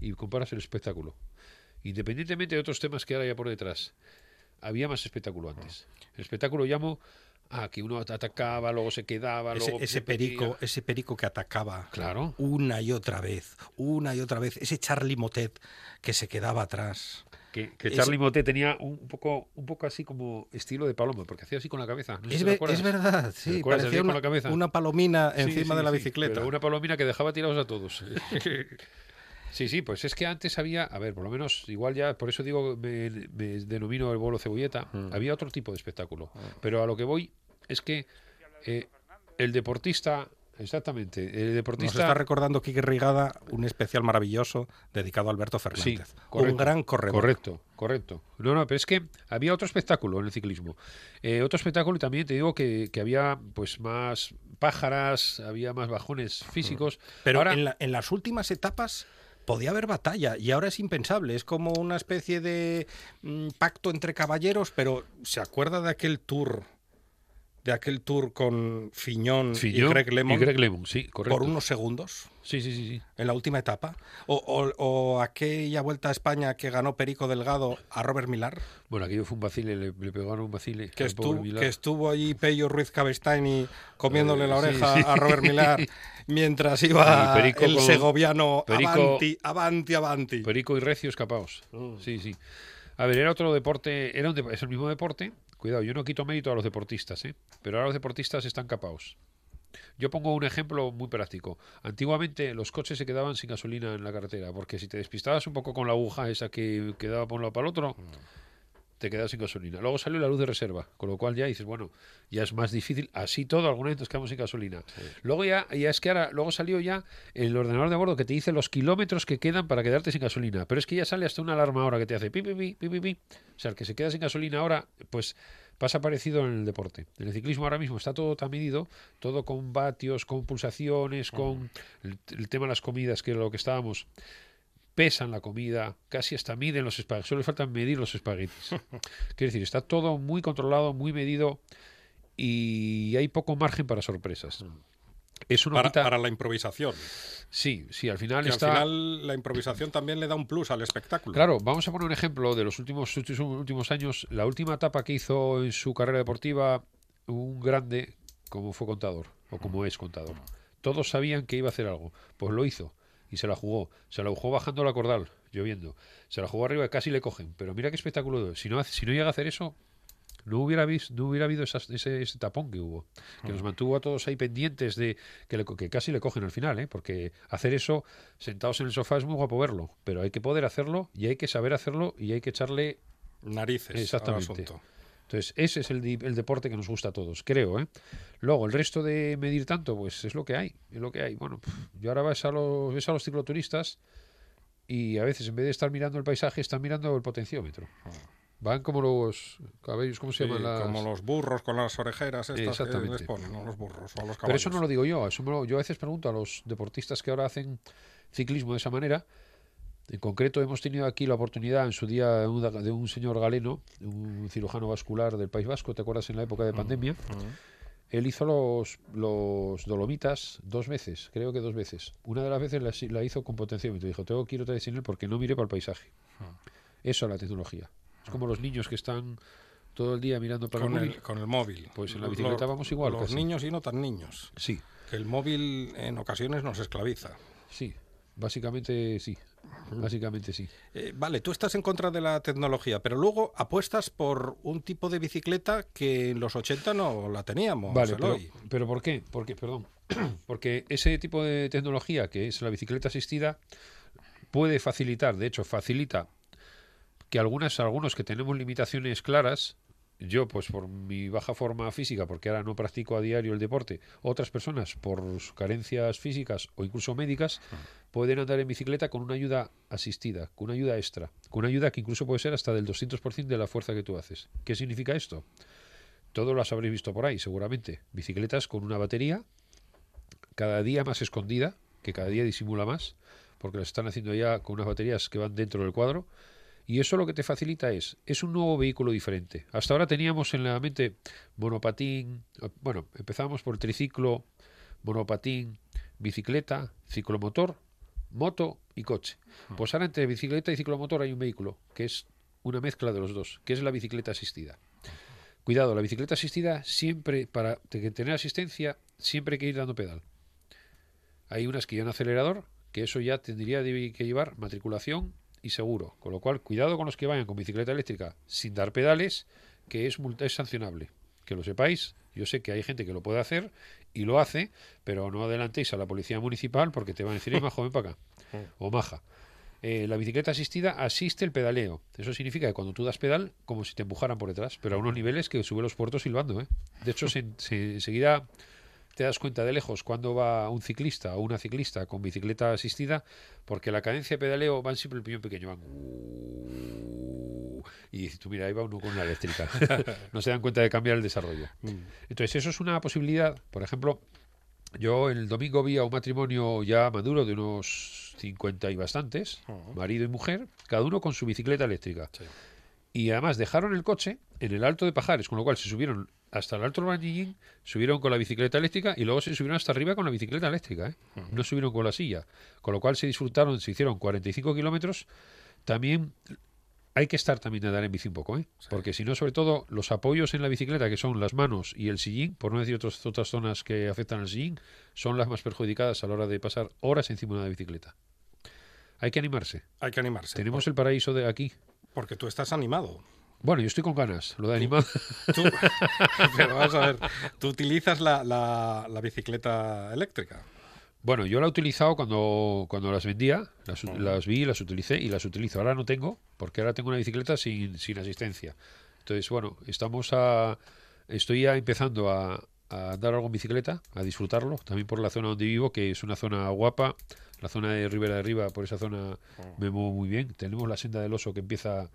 y comparas el espectáculo. Independientemente de otros temas que ahora ya por detrás, había más espectáculo antes. El espectáculo llamo a que uno atacaba, luego se quedaba, ese, luego ese perico, ese perico que atacaba Claro. una y otra vez, una y otra vez, ese Charlie Motet que se quedaba atrás. Que, que Ese- Charlie Motet tenía un poco, un poco así como estilo de paloma, porque hacía así con la cabeza. No Es, ve- verdad, ¿Te sí, parecía Hacía con una, la cabeza. una palomina Sí, encima sí, de la bicicleta. pero una palomina que dejaba tirados a todos. (laughs) Sí, sí, pues es que antes había, a ver, por lo menos, igual ya, por eso digo, me, me denomino el bolo cebolleta, Mm. había otro tipo de espectáculo. Pero a lo que voy es que eh, el deportista, exactamente, el Nos deportista... está recordando Quique Rigada un especial maravilloso dedicado a Alberto Sí, Fernández. correcto, un gran corredor. Correcto, correcto. No, no, pero es que había otro espectáculo en el ciclismo. Eh, otro espectáculo y también te digo que, que había pues más pájaras, había más bajones físicos. Pero Ahora, en, la- en las últimas etapas podía haber batalla y ahora es impensable. Es como una especie de mm, pacto entre caballeros, pero ¿se acuerda de aquel tour? De aquel tour con Fiñón, Fillon y Greg Lemon y Greg Lemon, sí, correcto. por unos segundos Sí, sí, sí, sí. en la última etapa. O, o- o aquella vuelta a España que ganó Perico Delgado a Robert Milar, Bueno, aquello fue un vacile, le, le pegaron un vacile. que, estuvo, que estuvo allí Pello Ruiz Cabestaini comiéndole Eh, la oreja sí. a Robert Milar (laughs) mientras iba Perico el con- segoviano Perico- avanti, avanti, avanti. Perico y Recio escapados. Mm. Sí, sí. A ver, era otro deporte, era un es el mismo deporte. Cuidado, yo no quito mérito a los deportistas, ¿eh? pero ahora los deportistas están capados. Yo pongo un ejemplo muy práctico. Antiguamente los coches se quedaban sin gasolina en la carretera, porque si te despistabas un poco con la aguja esa que quedaba por un lado para el otro, te quedabas sin gasolina. Luego salió la luz de reserva, con lo cual ya dices, bueno, ya es más difícil. Así todo, alguna vez nos quedamos sin gasolina. Luego ya, ya es que ahora, luego salió ya el ordenador de bordo que te dice los kilómetros que quedan para quedarte sin gasolina. Pero es que ya sale hasta una alarma ahora que te hace pi, pi, pi, pi, pi, pi. O sea, el que se queda sin gasolina ahora, pues pasa parecido en el deporte. En el ciclismo ahora mismo está todo tan medido, todo con vatios, con pulsaciones, con el, el tema de las comidas, que es lo que estábamos pesan la comida, casi hasta miden los espaguetis, solo les falta medir los espaguetis. (laughs) Quiero decir, está todo muy controlado, muy medido y hay poco margen para sorpresas. Eso no para, quita... para la improvisación. Sí, sí, al final Que está... al final la improvisación también le da un plus al espectáculo. Claro, vamos a poner un ejemplo de los últimos, últimos últimos años. La última etapa que hizo en su carrera deportiva un grande como fue contador o como es contador. Todos sabían que iba a hacer algo. Pues lo hizo y se la jugó. Se la jugó bajando la cordal, lloviendo. Se la jugó arriba y casi le cogen. Pero mira qué espectáculo. es. Si no, hace- si no llega a hacer eso, no hubiera, no hubiera habido esas- ese, ese tapón que hubo. Que nos mantuvo a todos ahí pendientes de que, le que casi le cogen al final. ¿eh? Porque hacer eso sentados en el sofá es muy guapo verlo. Pero hay que poder hacerlo y hay que saber hacerlo y hay que echarle Narices Exactamente. al asunto. Entonces, ese es el, el deporte que nos gusta a todos, creo. ¿eh? Luego, el resto de medir tanto, pues es lo que hay. Es lo que hay. Bueno, yo ahora ves a los, ves a los cicloturistas y a veces, en vez de estar mirando el paisaje, están mirando el potenciómetro. Van como los cabellos, ¿cómo se Sí, llaman? Las... Como los burros con las orejeras estas que Exactamente. les ponen, ¿no? los burros o los caballos. Pero eso no lo digo yo. Eso me lo- yo a veces pregunto a los deportistas que ahora hacen ciclismo de esa manera. En concreto, hemos tenido aquí la oportunidad en su día de un, de un señor galeno, un cirujano vascular del País Vasco, ¿te acuerdas? En la época de pandemia. Él hizo los, los Dolomitas dos veces, creo que dos veces. Una de las veces la, la hizo con potenciómetro. Dijo, tengo que ir otra vez sin él porque no mire para el paisaje. Eso es la tecnología. Es como los niños que están todo el día mirando para con, el móvil. el, con el móvil. Pues en la Los- bicicleta vamos igual, Los casi. niños y no tan niños. Sí, Que el móvil en ocasiones nos esclaviza. sí. Básicamente sí. Básicamente sí. Eh, vale, tú estás en contra de la tecnología, pero luego apuestas por un tipo de bicicleta que en los 80 no la teníamos. Vale, pero, pero ¿por qué? Porque, perdón, (clears throat) porque ese tipo de tecnología que es la bicicleta asistida puede facilitar, de hecho facilita que algunas, algunos que tenemos limitaciones claras, yo pues por mi baja forma física, porque ahora no practico a diario el deporte, otras personas por sus carencias físicas o incluso médicas, pueden andar en bicicleta con una ayuda asistida, con una ayuda extra, con una ayuda que incluso puede ser hasta del 200% de la fuerza que tú haces. ¿Qué significa esto? Todos las habréis visto por ahí, seguramente. Bicicletas con una batería cada día más escondida, que cada día disimula más, porque las están haciendo ya con unas baterías que van dentro del cuadro. Y eso lo que te facilita es, es un nuevo vehículo diferente. Hasta ahora teníamos en la mente monopatín, bueno, empezamos por triciclo, monopatín, bicicleta, ciclomotor, moto y coche. Pues ahora entre bicicleta y ciclomotor hay un vehículo, que es una mezcla de los dos, que es la bicicleta asistida. Cuidado, la bicicleta asistida siempre, para te- tener asistencia, siempre hay que ir dando pedal. Hay unas que llevan acelerador, que eso ya tendría que llevar matriculación y seguro. Con lo cual, cuidado con los que vayan con bicicleta eléctrica sin dar pedales, que es, multa, es sancionable. Que lo sepáis, yo sé que hay gente que lo puede hacer y lo hace, pero no adelantéis a la policía municipal porque te van a decir, "Eh, majo, (laughs) ven para acá. O maja. Eh, la bicicleta asistida asiste el pedaleo. Eso significa que cuando tú das pedal, como si te empujaran por detrás, pero a unos niveles que sube los puertos silbando. ¿eh? De hecho, (laughs) se, se- enseguida te das cuenta de lejos cuando va un ciclista o una ciclista con bicicleta asistida, porque la cadencia de pedaleo van siempre el piñón pequeño, van. Y dices tú, mira, ahí va uno con una eléctrica. (laughs) no se dan cuenta de cambiar el desarrollo. Entonces, eso es una posibilidad. Por ejemplo, Yo el domingo vi a un matrimonio ya maduro de unos 50 y bastantes, marido y mujer, cada uno con su bicicleta eléctrica. Y además dejaron el coche en el Alto de Pajares, con lo cual se subieron hasta el Alto Valle subieron con la bicicleta eléctrica y luego se subieron hasta arriba con la bicicleta eléctrica. ¿eh? No subieron con la silla. Con lo cual se disfrutaron, se hicieron 45 kilómetros. También hay que estar también a dar en bici un poco, ¿eh? porque si no, sobre todo, los apoyos en la bicicleta, que son las manos y el sillín, por no decir otras, otras zonas que afectan al sillín, son las más perjudicadas a la hora de pasar horas encima de una bicicleta. Hay que animarse. Hay que animarse. Tenemos el paraíso de aquí. Porque tú estás animado. Bueno, yo estoy con ganas, lo de animado. (laughs) pero vamos a ver, tú utilizas la, la, la bicicleta eléctrica. Bueno, yo la he utilizado cuando, cuando las vendía, las, las, vi, las utilicé y las utilizo. Ahora no tengo, porque ahora tengo una bicicleta sin, sin asistencia. Entonces, bueno, estamos a... Estoy ya empezando a, a andar algo en bicicleta, a disfrutarlo, también por la zona donde vivo, que es una zona guapa, la zona de Ribera de Arriba, por esa zona me muevo muy bien. Tenemos la senda del oso que empieza,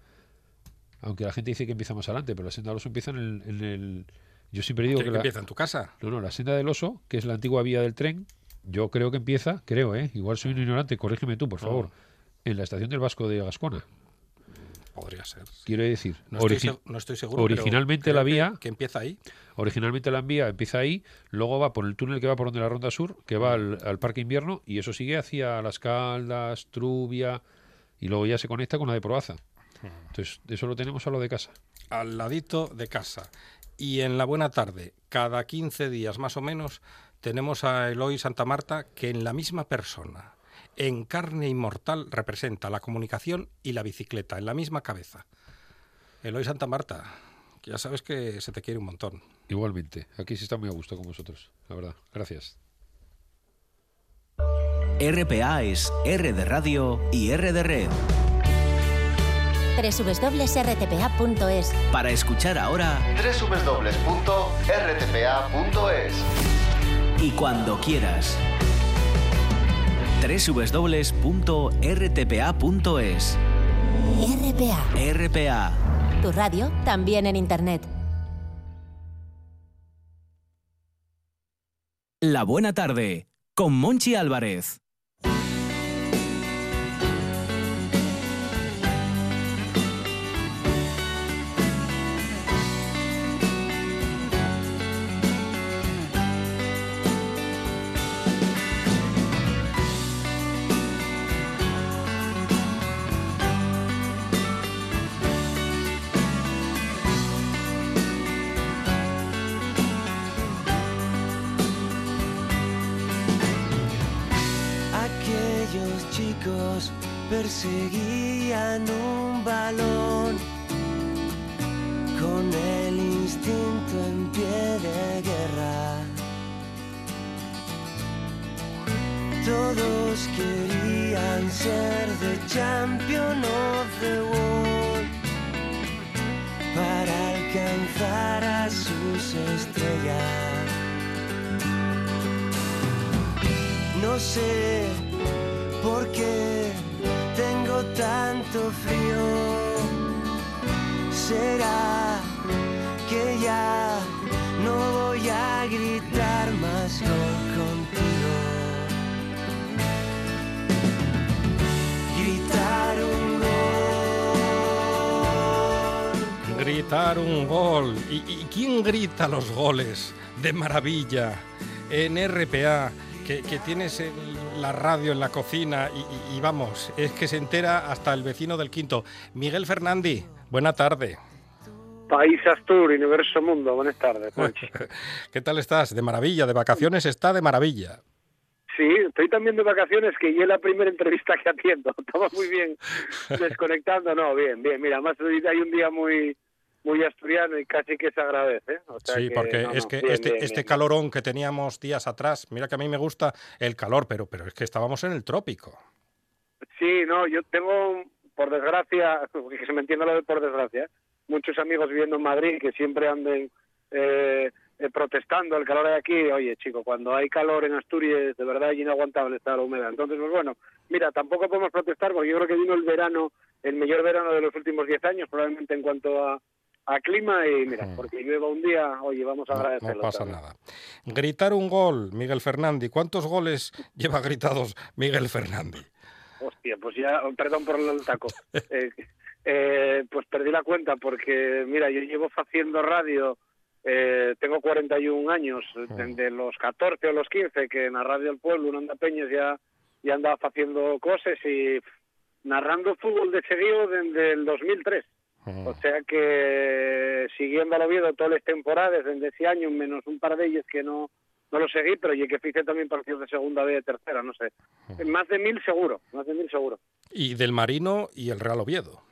aunque la gente dice que empieza más adelante, pero la senda del oso empieza en el... En el yo siempre digo ¿Que, que, la, empieza en tu casa? No, no, la senda del oso, que es la antigua vía del tren, yo creo que empieza, creo, ¿eh? igual soy un ignorante, corrígeme tú, por favor, en la estación del Vasco de Gascona. Podría ser. sí. Quiero decir, No estoy, no seguro. originalmente la que- vía- Que, empieza ahí. originalmente la vía empieza ahí, luego va por el túnel que va por donde la Ronda Sur, que va al, al Parque Invierno, y eso sigue hacia Las Caldas, Trubia, y luego ya se conecta con la de Proaza. Entonces, eso lo tenemos a lo de casa. al ladito de casa. Y en la buena tarde, cada 15 días más o menos, tenemos a Eloy Santa Marta que en la misma persona, en carne inmortal, representa la comunicación y la bicicleta, en la misma cabeza. Eloy Santa Marta, que ya sabes que se te quiere un montón. Igualmente, aquí se está muy a gusto con vosotros, la verdad. Gracias. RPA es R de radio y R de red. www.rtpa.es Para escuchar ahora www.rtpa.es y cuando quieras. www.rtpa.es RPA, RPA. tu radio también en Internet. La buena tarde con Monchi Álvarez. Perseguían un balón con el instinto en pie de guerra. Todos querían ser the champion of the world para alcanzar a sus estrellas. No sé por qué tanto frío. Será que ya no voy a gritar más gol contigo. Gritar un gol. Gritar un gol. ¿Y, y quién grita los goles? De maravilla. En RPA, que, que tienes el- la radio en la cocina y, y- y vamos, es que se entera hasta el vecino del quinto. Miguel Fernández, buena tarde. País Astur, Universo Mundo, buenas tardes. (laughs) ¿Qué tal estás? De maravilla, de vacaciones está de maravilla. Sí, estoy también de vacaciones, que ya es la primera entrevista que atiendo. Estaba (laughs) muy bien (laughs) desconectando, no, bien, bien. Mira, además hoy hay un día muy muy asturiano y casi que se agradece. ¿eh? O sea Sí, que, porque no, es que bien, este, bien, este bien. calorón que teníamos días atrás, mira que a mí me gusta el calor, pero, pero es que estábamos en el trópico. Sí, no, yo tengo, por desgracia, (laughs) que se me entienda lo de por desgracia, muchos amigos viviendo en Madrid que siempre anden eh, eh, protestando el calor de aquí. Oye, chico, cuando hay calor en Asturias, de verdad es inaguantable está la humedad. Entonces, pues bueno, mira, tampoco podemos protestar porque yo creo que vino el verano, el mejor verano de los últimos 10 años, probablemente en cuanto a, a clima y mira, porque llueva un día, oye, vamos a agradecerlo. no pasa también. nada. Gritar un gol, Miguel Fernández. ¿Cuántos goles lleva gritados Miguel Fernández? Hostia, pues ya, perdón por el taco. (laughs) Eh, eh, pues perdí la cuenta porque, mira, yo llevo haciendo radio, eh, tengo 41 años, desde los 14 o los 15, que en la radio del pueblo, en Onda Peñas, ya, ya andaba haciendo cosas y narrando fútbol de seguido desde el 2003. O sea que siguiendo al Oviedo todas las temporadas desde ese año, menos un par de ellas que no, no lo seguí, pero y que hice también partidos de segunda B, de tercera, no sé. Más de mil seguro, más de mil seguro. Y del Marino y el Real Oviedo.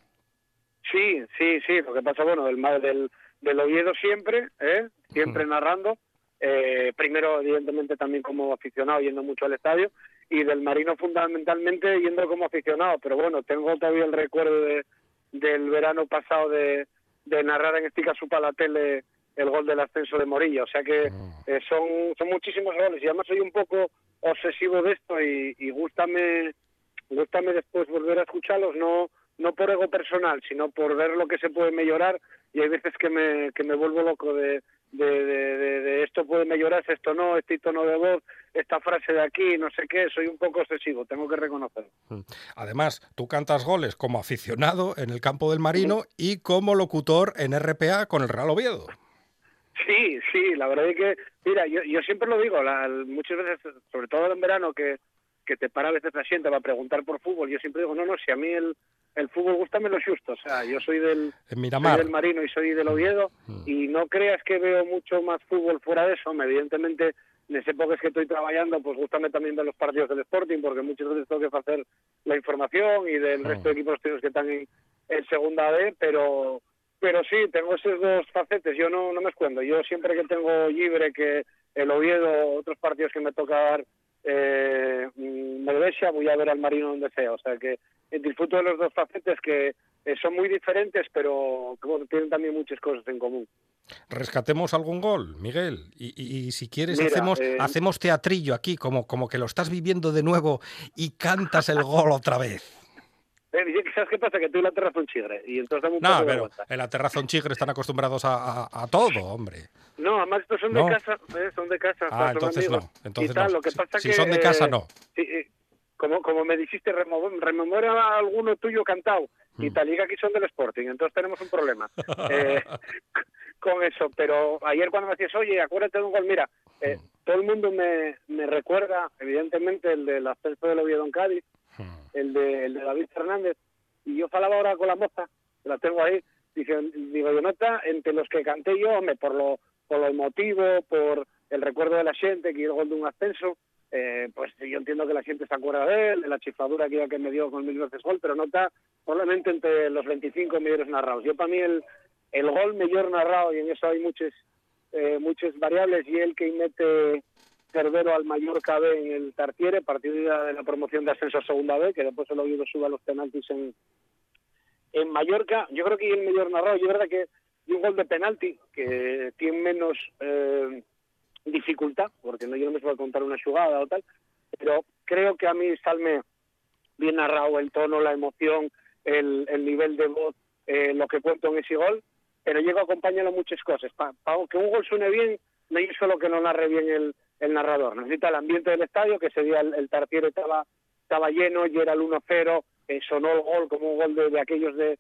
Sí, sí, sí. Lo que pasa, bueno, del, del, del Oviedo siempre, ¿eh? siempre narrando. Eh, primero, evidentemente, también como aficionado, yendo mucho al estadio. Y del Marino, fundamentalmente, yendo como aficionado. Pero bueno, tengo todavía el recuerdo de, del verano pasado de, de narrar en este caso para la tele el gol del ascenso de Morilla. O sea que eh, son, son muchísimos goles. Y además soy un poco obsesivo de esto y, y gústame, gústame después volver a escucharlos, no no por ego personal, sino por ver lo que se puede mejorar y hay veces que me, que me vuelvo loco de, de, de, de- de esto puede mejorarse, esto no, este tono de voz, esta frase de aquí, no sé qué, soy un poco obsesivo, tengo que reconocerlo. Además, tú cantas goles como aficionado en el campo del Marino y como locutor en RPA con el Real Oviedo. Sí, sí, la verdad es que, mira, yo, yo siempre lo digo, la- muchas veces, sobre todo en verano, que, que te para a veces la gente va a preguntar por fútbol, yo siempre digo, no, no, si a mí el, el fútbol gusta me lo justo, o sea, yo soy del, soy del Marino y soy del Oviedo, y no creas que veo mucho más fútbol fuera de eso, evidentemente, en las épocas que estoy trabajando, pues gustame también ver los partidos del Sporting, porque muchas veces tengo que hacer la información y del resto de equipos que están en, en segunda B, pero pero sí, tengo esos dos facetes, yo no, no me escondo, yo siempre que tengo libre que el Oviedo, otros partidos que me toca dar eh, Melvesia, voy a ver al Marino donde sea, o sea que disfruto de los dos facetes que eh, son muy diferentes, pero como tienen también muchas cosas en común. Rescatemos algún gol, Miguel. Y, y- y si quieres, Mira, hacemos, eh, hacemos teatrillo aquí, como, como que lo estás viviendo de nuevo y cantas el gol otra vez. Eh, ¿Sabes qué pasa? Que tú la terraza un chigre y entonces un No, de pero vergüenza. en la terraza un chigre están acostumbrados a, a- a todo, hombre. No, además estos son ¿No? de casa, eh, son de casa. Ah, entonces no, entonces y tal, no. Lo que Si- pasa si que, son de casa, eh, no. eh, como, como me dijiste, rememora alguno tuyo cantado. Mm. Y tal, y que aquí son del Sporting, entonces tenemos un problema (laughs) con eso. Pero ayer cuando me decías, oye, acuérdate de un gol, mira, eh, Mm. todo el mundo me, me recuerda, evidentemente, el del ascenso del Oviedo en Cádiz, el de, el de David Fernández, y yo falaba ahora con la moza, la tengo ahí, dice, digo, yo nota, entre los que canté yo, hombre, por lo, por lo emotivo, por el recuerdo de la gente, que el gol de un ascenso, eh, pues yo entiendo que la gente se acuerda de él, de la chifladura que, que me dio con mil veces gol, pero nota probablemente entre los 25 mejores narrados. Yo para mí el, el gol mejor narrado, y en eso hay muchas eh, muchas variables, y el que mete Cervero al Mallorca B en el Tartiere, partido de la promoción de ascenso a segunda B, que después el Oviedo suba los penaltis en, en Mallorca. Yo creo que el mejor narrado, yo verdad que un gol de penalti que tiene menos eh, dificultad, porque no yo no me voy a contar una jugada o tal, pero creo que a mí salme bien narrado el tono, la emoción, el, el nivel de voz, eh, lo que cuento en ese gol, pero llego acompañado muchas cosas. Para que un gol suene bien, no es solo que no narre bien el, el narrador, necesita el ambiente del estadio, que ese día el, el estaba, estaba lleno y era el 1-0, eh, sonó el gol como un gol de, aquellos de,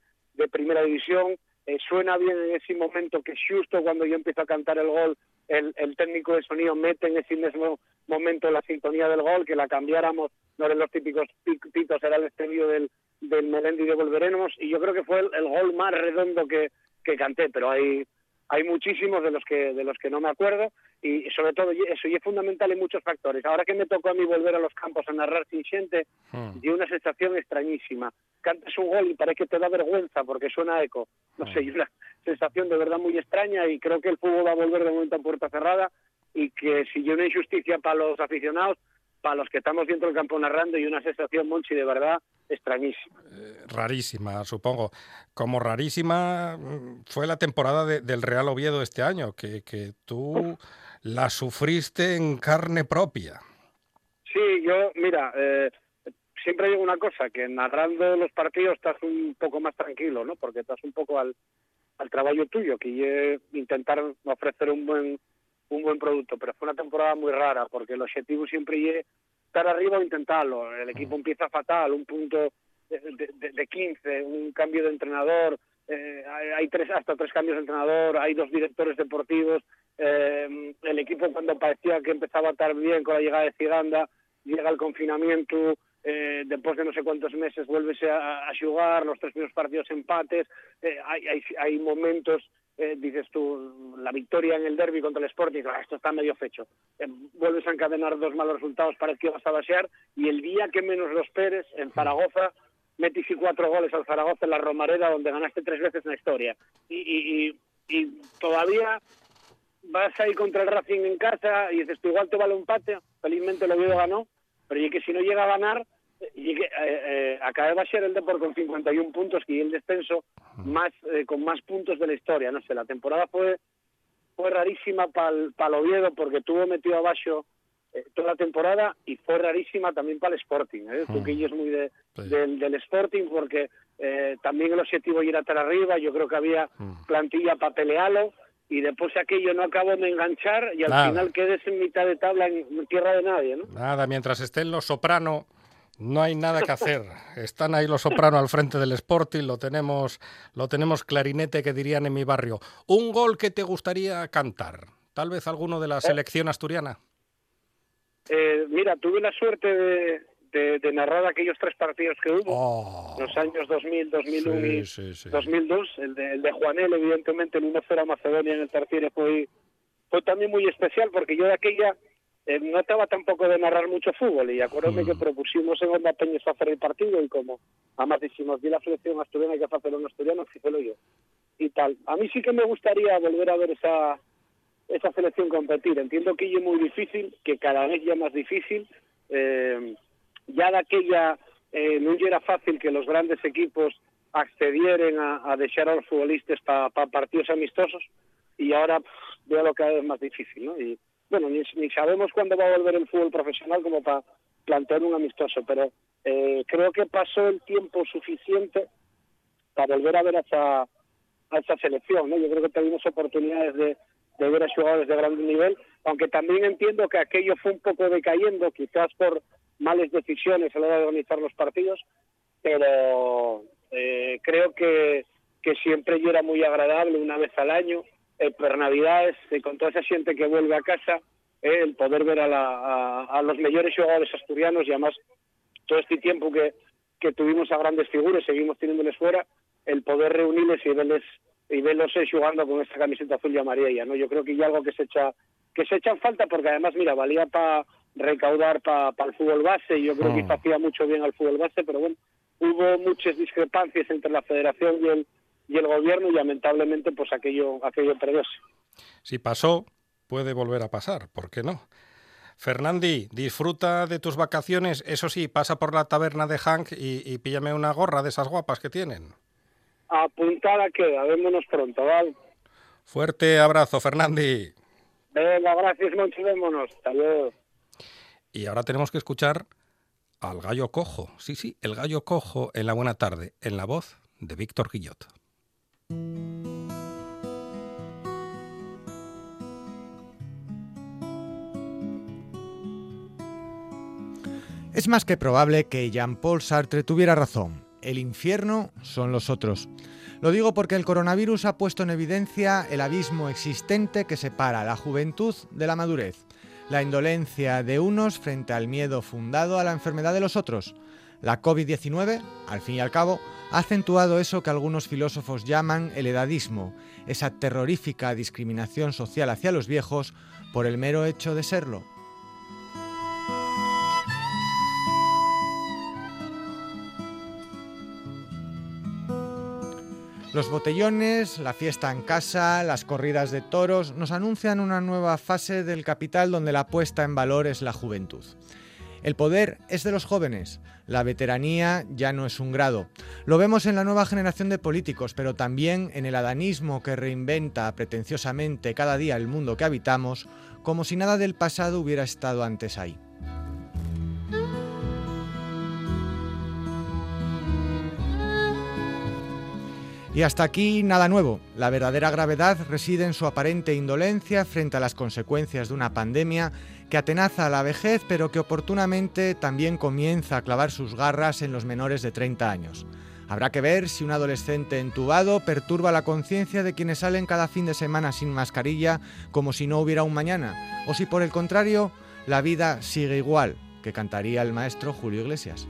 primera división, eh, suena bien en ese momento que justo cuando yo empiezo a cantar el gol, el, el técnico de sonido mete en ese mismo momento la sintonía del gol, que la cambiáramos, no eran los típicos pic- pitos, era el estribillo del, del Melendi de Volveremos, y yo creo que fue el, el gol más redondo que, que canté, pero hay hay muchísimos de los que de los que no me acuerdo y sobre todo eso y es fundamental en muchos factores. Ahora que me tocó a mí volver a los campos a narrar sin gente, dio una sensación extrañísima. Cantas un gol y parece que te da vergüenza porque suena eco. No sé, y una sensación de verdad muy extraña y creo que el fútbol va a volver de momento a puerta cerrada y que si yo una injusticia para los aficionados, para los que estamos dentro del campo narrando y una sensación, Monchi, de verdad extrañísima. Rarísima, supongo. Como rarísima mm, fue la temporada de- del Real Oviedo este año, que, que tú la sufriste en carne propia. Sí, yo, mira, eh, siempre digo una cosa, que narrando los partidos estás un poco más tranquilo, ¿no? Porque estás un poco al, al trabajo tuyo, que intentar ofrecer un buen un buen producto, pero fue una temporada muy rara, porque el objetivo siempre es estar arriba o intentarlo. El equipo empieza fatal, un punto de, de, de 15, un cambio de entrenador, eh, hay tres hasta tres cambios de entrenador, hay dos directores deportivos, eh, el equipo cuando parecía que empezaba a estar bien con la llegada de Ciganda, llega el confinamiento, eh, después de no sé cuántos meses vuelves a, a jugar, los tres primeros partidos empates, eh, hay, hay, hay momentos eh, dices tú, la victoria en el derby contra el Sporting, ah, esto está medio fecho. Eh, vuelves a encadenar dos malos resultados, parece que vas a basear, y el día que menos los Pérez, en Zaragoza, metiste cuatro goles al Zaragoza en la Romareda, donde ganaste tres veces en la historia. Y, y, y, y todavía vas a ir contra el Racing en casa y dices tú, igual te vale un empate, felizmente el Oviedo ganó, pero y que si no llega a ganar, y que, eh, eh, acaba de ser el Depor con 51 puntos y el descenso más eh, con más puntos de la historia. No sé, la temporada fue fue rarísima para el Oviedo porque tuvo metido abajo eh, toda la temporada y fue rarísima también para el Sporting. ¿eh? Tuquillo es muy de, Sí. del, del Sporting porque eh, también el objetivo era estar arriba. Yo creo que había Mm. plantilla para pelearlo y después aquello no acabó de enganchar y al Nada. final quedes en mitad de tabla en tierra de nadie, ¿no? Nada, mientras estén los soprano, no hay nada que hacer. Están ahí los soprano al frente del Sporting, lo tenemos, lo tenemos clarinete que dirían en mi barrio. Un gol que te gustaría cantar. Tal vez alguno de la selección asturiana. Eh, mira, tuve la suerte de, de- de narrar aquellos tres partidos que hubo, Oh, los años 2000, 2001 y sí, sí, sí. 2002, el de, el de Juanel, evidentemente, el 1-0 a Macedonia en el tercero fue, fue también muy especial porque yo de aquella eh, no estaba tampoco de narrar mucho fútbol y acuérdame Mm. que propusimos en Onda Peñas hacer el partido y como además dijimos, vi la selección asturiana y que hacer un asturiano, fíjelo yo y tal. A mí sí que me gustaría volver a ver esa esa selección competir. Entiendo que es muy difícil, que cada vez ya más difícil. Eh, ya de aquella eh, no era fácil que los grandes equipos accedieran a, a dejar a los futbolistas para partidos amistosos y ahora pff, veo lo cada vez más difícil, ¿no? Y bueno, ni, ni sabemos cuándo va a volver el fútbol profesional como para plantear un amistoso, pero eh, creo que pasó el tiempo suficiente para volver a ver a esa, selección. Yo creo que tuvimos oportunidades de, de ver a jugadores de gran nivel, aunque también entiendo que aquello fue un poco decayendo, quizás por malas decisiones a la hora de organizar los partidos, pero eh, creo que, que siempre yo era muy agradable una vez al año, eh, por Navidades, eh, con toda esa gente que vuelve a casa, eh, el poder ver a, la, a, a los mejores jugadores asturianos y además todo este tiempo que, que tuvimos a grandes figuras, seguimos teniéndoles fuera, el poder reunirles y verles y verlos eh, jugando con esta camiseta azul y amarilla, ¿no? Yo creo que hay algo que se echa que se echa en falta porque además, mira, valía para recaudar para el fútbol base y yo creo que Mm. hacía mucho bien al fútbol base, pero bueno, hubo muchas discrepancias entre la federación y el y el gobierno y lamentablemente pues aquello aquello perdióse. Si pasó, puede volver a pasar, ¿por qué no? Fernandi, disfruta de tus vacaciones. Eso sí, pasa por la taberna de Hank y, y píllame una gorra de esas guapas que tienen. Apuntada queda, vémonos pronto, ¿vale? Fuerte abrazo, Fernandi. Venga, gracias, Monchi, vémonos. Hasta luego. Y ahora tenemos que escuchar al gallo cojo. Sí, sí, el gallo cojo en la buena tarde, en la voz de Víctor Guillot. Es más que probable que Jean-Paul Sartre tuviera razón. El infierno son los otros. Lo digo porque el coronavirus ha puesto en evidencia el abismo existente que separa la juventud de la madurez, la indolencia de unos frente al miedo fundado a la enfermedad de los otros. La COVID-19, al fin y al cabo, ha acentuado eso que algunos filósofos llaman el edadismo, esa terrorífica discriminación social hacia los viejos por el mero hecho de serlo. Los botellones, la fiesta en casa, las corridas de toros nos anuncian una nueva fase del capital donde la puesta en valor es la juventud. El poder es de los jóvenes, la veteranía ya no es un grado. Lo vemos en la nueva generación de políticos, pero también en el adanismo que reinventa pretenciosamente cada día el mundo que habitamos, como si nada del pasado hubiera estado antes ahí. Y hasta aquí nada nuevo. La verdadera gravedad reside en su aparente indolencia frente a las consecuencias de una pandemia que atenaza a la vejez pero que oportunamente también comienza a clavar sus garras en los menores de 30 años. Habrá que ver si un adolescente entubado perturba la conciencia de quienes salen cada fin de semana sin mascarilla como si no hubiera un mañana, o si por el contrario la vida sigue igual, que cantaría el maestro Julio Iglesias.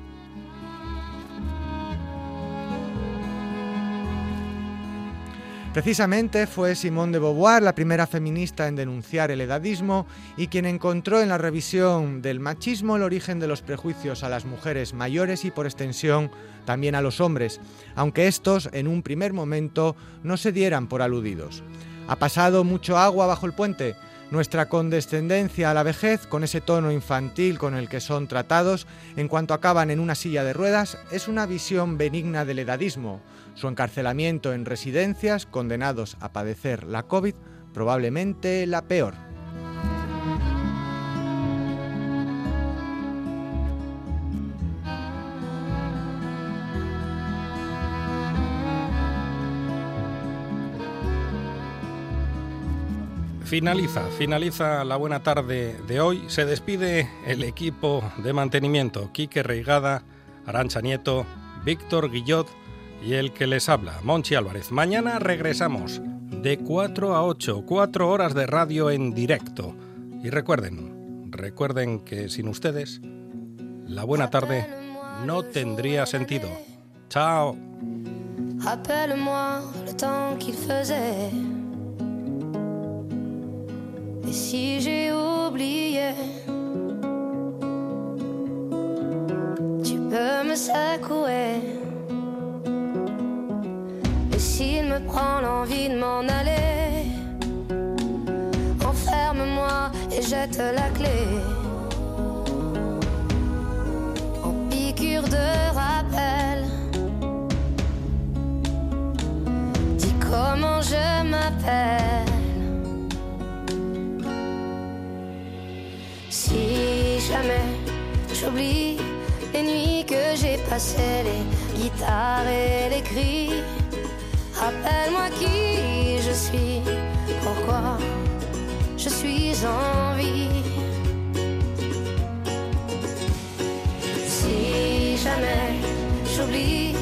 Precisamente fue Simone de Beauvoir la primera feminista en denunciar el edadismo y quien encontró en la revisión del machismo el origen de los prejuicios a las mujeres mayores y por extensión también a los hombres, aunque estos en un primer momento no se dieran por aludidos. Ha pasado mucho agua bajo el puente. Nuestra condescendencia a la vejez, con ese tono infantil con el que son tratados, en cuanto acaban en una silla de ruedas, es una visión benigna del edadismo, su encarcelamiento en residencias, condenados a padecer la COVID, probablemente la peor. Finaliza, finaliza la buena tarde de hoy. Se despide el equipo de mantenimiento. Quique Reigada, Arancha Nieto, Víctor Guillot y el que les habla, Monchi Álvarez. Mañana regresamos de 4 a 8, 4 horas de radio en directo. Y recuerden, recuerden que sin ustedes, la buena tarde no tendría sentido. Chao. Rappelle-moi le temps qu'il faisait. Et si j'ai oublié, tu peux me secouer. S'il me prend l'envie de m'en aller, enferme-moi et jette la clé. En piqûre de rappel, dis comment je m'appelle. Si jamais j'oublie les nuits que j'ai passées, les guitares et les cris Rappelle-moi qui je suis, pourquoi je suis en vie. Si jamais j'oublie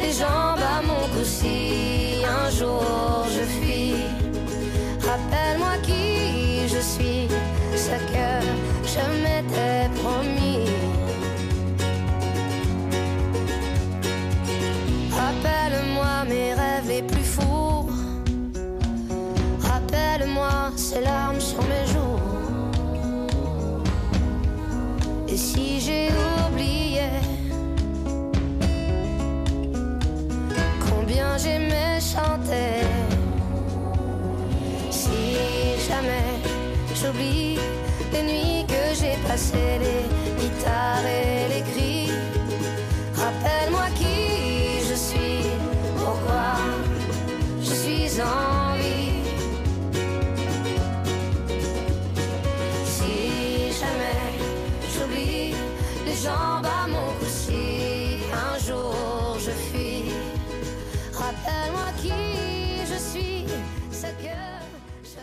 les jambes Rappelle-moi ces